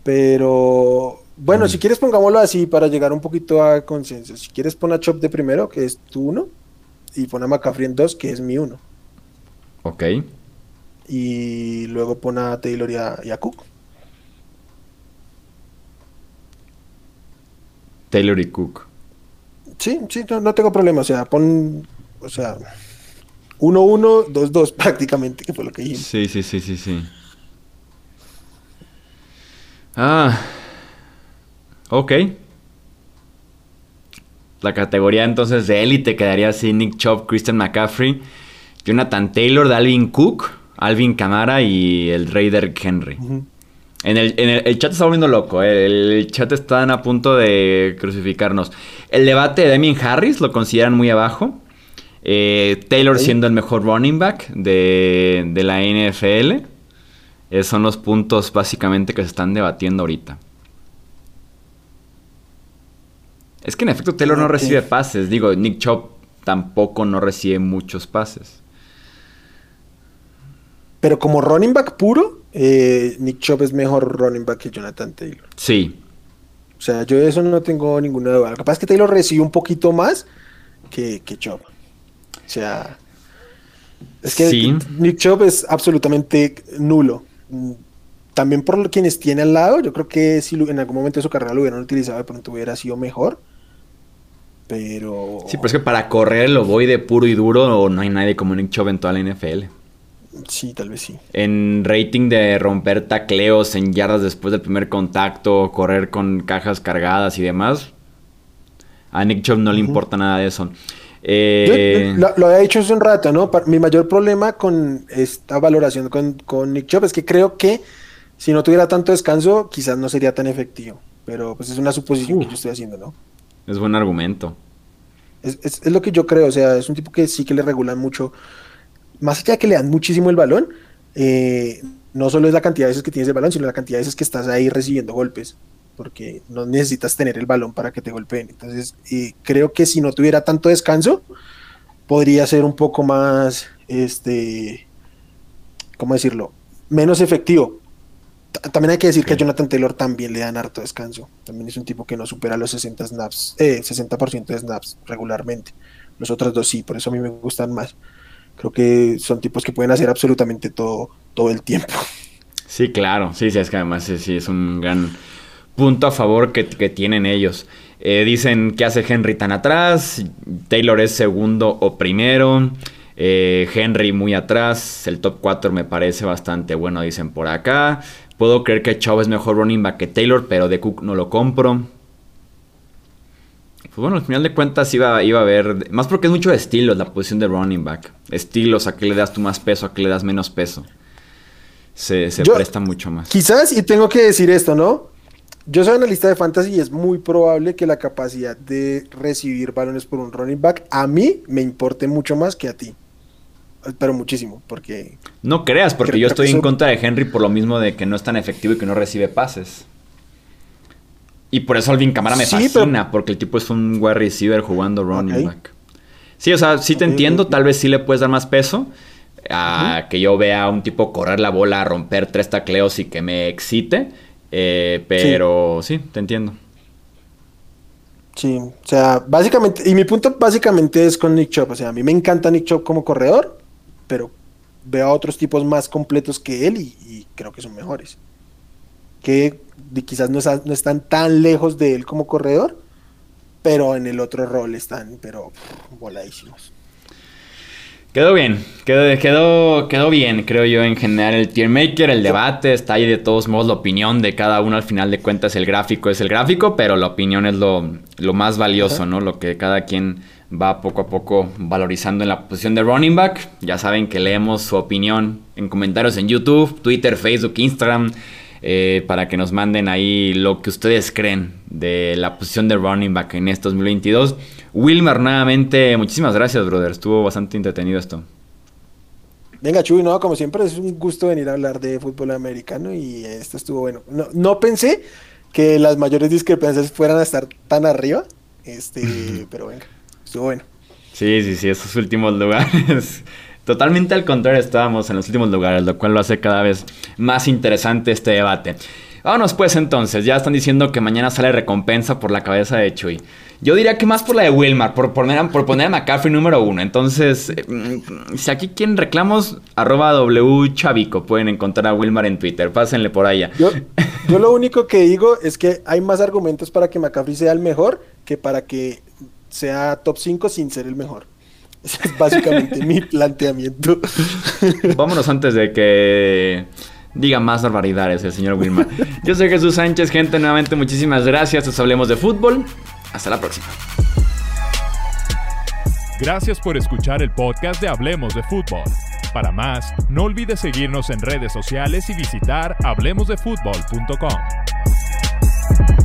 Speaker 3: Pero bueno,
Speaker 2: Mm.
Speaker 3: si quieres pongámoslo así para llegar un poquito a consenso. Si quieres pon a Chop de primero, que es tu uno, y pon a McCaffrey en dos, que es mi uno.
Speaker 2: Ok.
Speaker 3: Y luego pon a Taylor y a, y a Cook.
Speaker 2: Taylor y Cook.
Speaker 3: Sí, sí, no, no tengo problema. O sea, pon, o sea, 1-1, 2-2 prácticamente, que fue lo que dijimos.
Speaker 2: Sí, sí, sí, sí, sí. Ah. Ok. La categoría entonces de élite quedaría así: Nick Chubb, Christian McCaffrey, Jonathan Taylor, Dalvin Cook, Alvin Kamara y el Rey Derrick Henry. En el, en el, el chat está volviendo loco, eh, el, el chat están a punto de crucificarnos. El debate de Damien Harris lo consideran muy abajo. Eh, Taylor siendo el mejor running back de, de la NFL. Esos son los puntos básicamente que se están debatiendo ahorita. Es que en efecto Taylor no recibe pases. Digo, Nick Chubb tampoco no recibe muchos pases.
Speaker 3: Pero como running back puro, eh, Nick Chubb es mejor running back que Jonathan Taylor.
Speaker 2: Sí,
Speaker 3: O sea, yo de eso no tengo ninguna duda. Lo que pasa es que Taylor recibe un poquito más que, que Chubb. O sea, es que
Speaker 2: Sí.
Speaker 3: Nick Chubb es absolutamente nulo. También por quienes tiene al lado, yo creo que si en algún momento de su carrera lo hubieran utilizado, de pronto hubiera sido mejor. Pero.
Speaker 2: Sí, pero es que para correr el ovoide puro y duro no hay nadie como Nick Chubb en toda la NFL.
Speaker 3: Sí, tal vez sí.
Speaker 2: En rating de romper tacleos en yardas después del primer contacto, correr con cajas cargadas y demás, a Nick Chubb no le importa nada de eso.
Speaker 3: Yo-
Speaker 2: Eh,
Speaker 3: lo, lo había dicho hace un rato, ¿no? Mi mayor problema con esta valoración con, con Nick Chubb es que creo que si no tuviera tanto descanso, quizás no sería tan efectivo. Pero pues es una suposición que yo estoy haciendo, ¿no?
Speaker 2: Es buen argumento.
Speaker 3: Es, es- es lo que yo creo, o sea, es un tipo que sí que le regulan mucho. Más allá de que le dan muchísimo el balón, eh, no solo es la cantidad de veces que tienes el balón, sino la cantidad de veces que estás ahí recibiendo golpes. Porque no necesitas tener el balón para que te golpeen. Entonces, eh, creo que si no tuviera tanto descanso, podría ser un poco más, este, ¿cómo decirlo? Menos efectivo. Ta- También hay que decir que a. Jonathan Taylor también le dan harto descanso. También es un tipo que no supera los 60 snaps, eh, 60% de snaps regularmente. Los otros dos sí, por eso a mí me gustan más. Creo que son tipos que pueden hacer absolutamente todo, todo el tiempo.
Speaker 2: Sí, claro, sí, sí, es que además sí, es un gran punto a favor que, tienen ellos. Eh, dicen que hace Henry tan atrás, Taylor es segundo o primero, eh, Henry muy atrás, el top 4 me parece bastante bueno, dicen por acá. Puedo creer que Chubb es mejor running back que Taylor, pero de Cook no lo compro. Pues bueno, al final de cuentas iba, iba a haber, más porque es mucho de estilos la posición de running back. Estilos, a qué le das tú más peso, a qué le das menos peso. Se, presta mucho más.
Speaker 3: Quizás, y tengo que decir esto, ¿no? Yo soy analista de fantasy y es muy probable que la capacidad de recibir balones por un running back a mí me importe mucho más que a ti. Pero muchísimo, porque...
Speaker 2: No creas, porque yo estoy en contra de Henry por lo mismo de que no es tan efectivo y que no recibe pases. Y por eso Alvin Camara me fascina, porque el tipo es un wide receiver jugando running back. Sí, o sea, sí te entiendo, tal vez sí le puedes dar más peso. A que yo vea a un tipo correr la bola, romper tres tacleos y que me excite. Eh, pero sí. te entiendo.
Speaker 3: Sí, o sea, básicamente, y mi punto básicamente es con Nick Chop. O sea, a mí me encanta Nick Chop como corredor, pero veo a otros tipos más completos que él y, creo que son mejores. Que quizás no, están tan lejos de él como corredor, pero en el otro rol están, pero voladísimos.
Speaker 2: Quedó bien, quedó, quedó, quedó bien, creo yo, en general el tier maker, el debate, está ahí de todos modos la opinión de cada uno, al final de cuentas el gráfico es el gráfico, pero la opinión es lo, más valioso, ¿no? Lo que cada quien va poco a poco valorizando en la posición de running back. Ya saben que leemos su opinión en comentarios en YouTube, Twitter, Facebook, Instagram, eh, para que nos manden ahí lo que ustedes creen de la posición de running back en este 2022. Wilmer, nuevamente, muchísimas gracias, brother. Estuvo bastante entretenido esto.
Speaker 3: Venga, Chuy, no, como siempre es un gusto venir a hablar de fútbol americano y esto estuvo bueno. No, no pensé que las mayores discrepancias fueran a estar tan arriba, este, pero venga bueno.
Speaker 2: Sí, sí, sí, esos últimos lugares. Totalmente al contrario, estábamos en los últimos lugares, lo cual lo hace cada vez más interesante este debate. Vámonos pues entonces, ya están diciendo que mañana sale recompensa por la cabeza de Chuy. Yo diría que más por la de Wilmar, por poner, a, por poner a McCaffrey número uno. Entonces, eh, si aquí quieren reclamos, arroba wchavico, pueden encontrar a Wilmar en Twitter, pásenle por allá.
Speaker 3: Yo, yo lo único que digo es que hay más argumentos para que McCaffrey sea el mejor que para que sea top 5 sin ser el mejor. Ese es básicamente mi planteamiento.
Speaker 2: Vámonos antes de que diga más barbaridades el señor Wilmar. Yo soy Jesús Sánchez, gente, nuevamente muchísimas gracias. Nos hablemos de fútbol. Hasta la próxima.
Speaker 1: Gracias por escuchar el podcast de Hablemos de Fútbol. Para más, no olvides seguirnos en redes sociales y visitar hablemosdefutbol.com.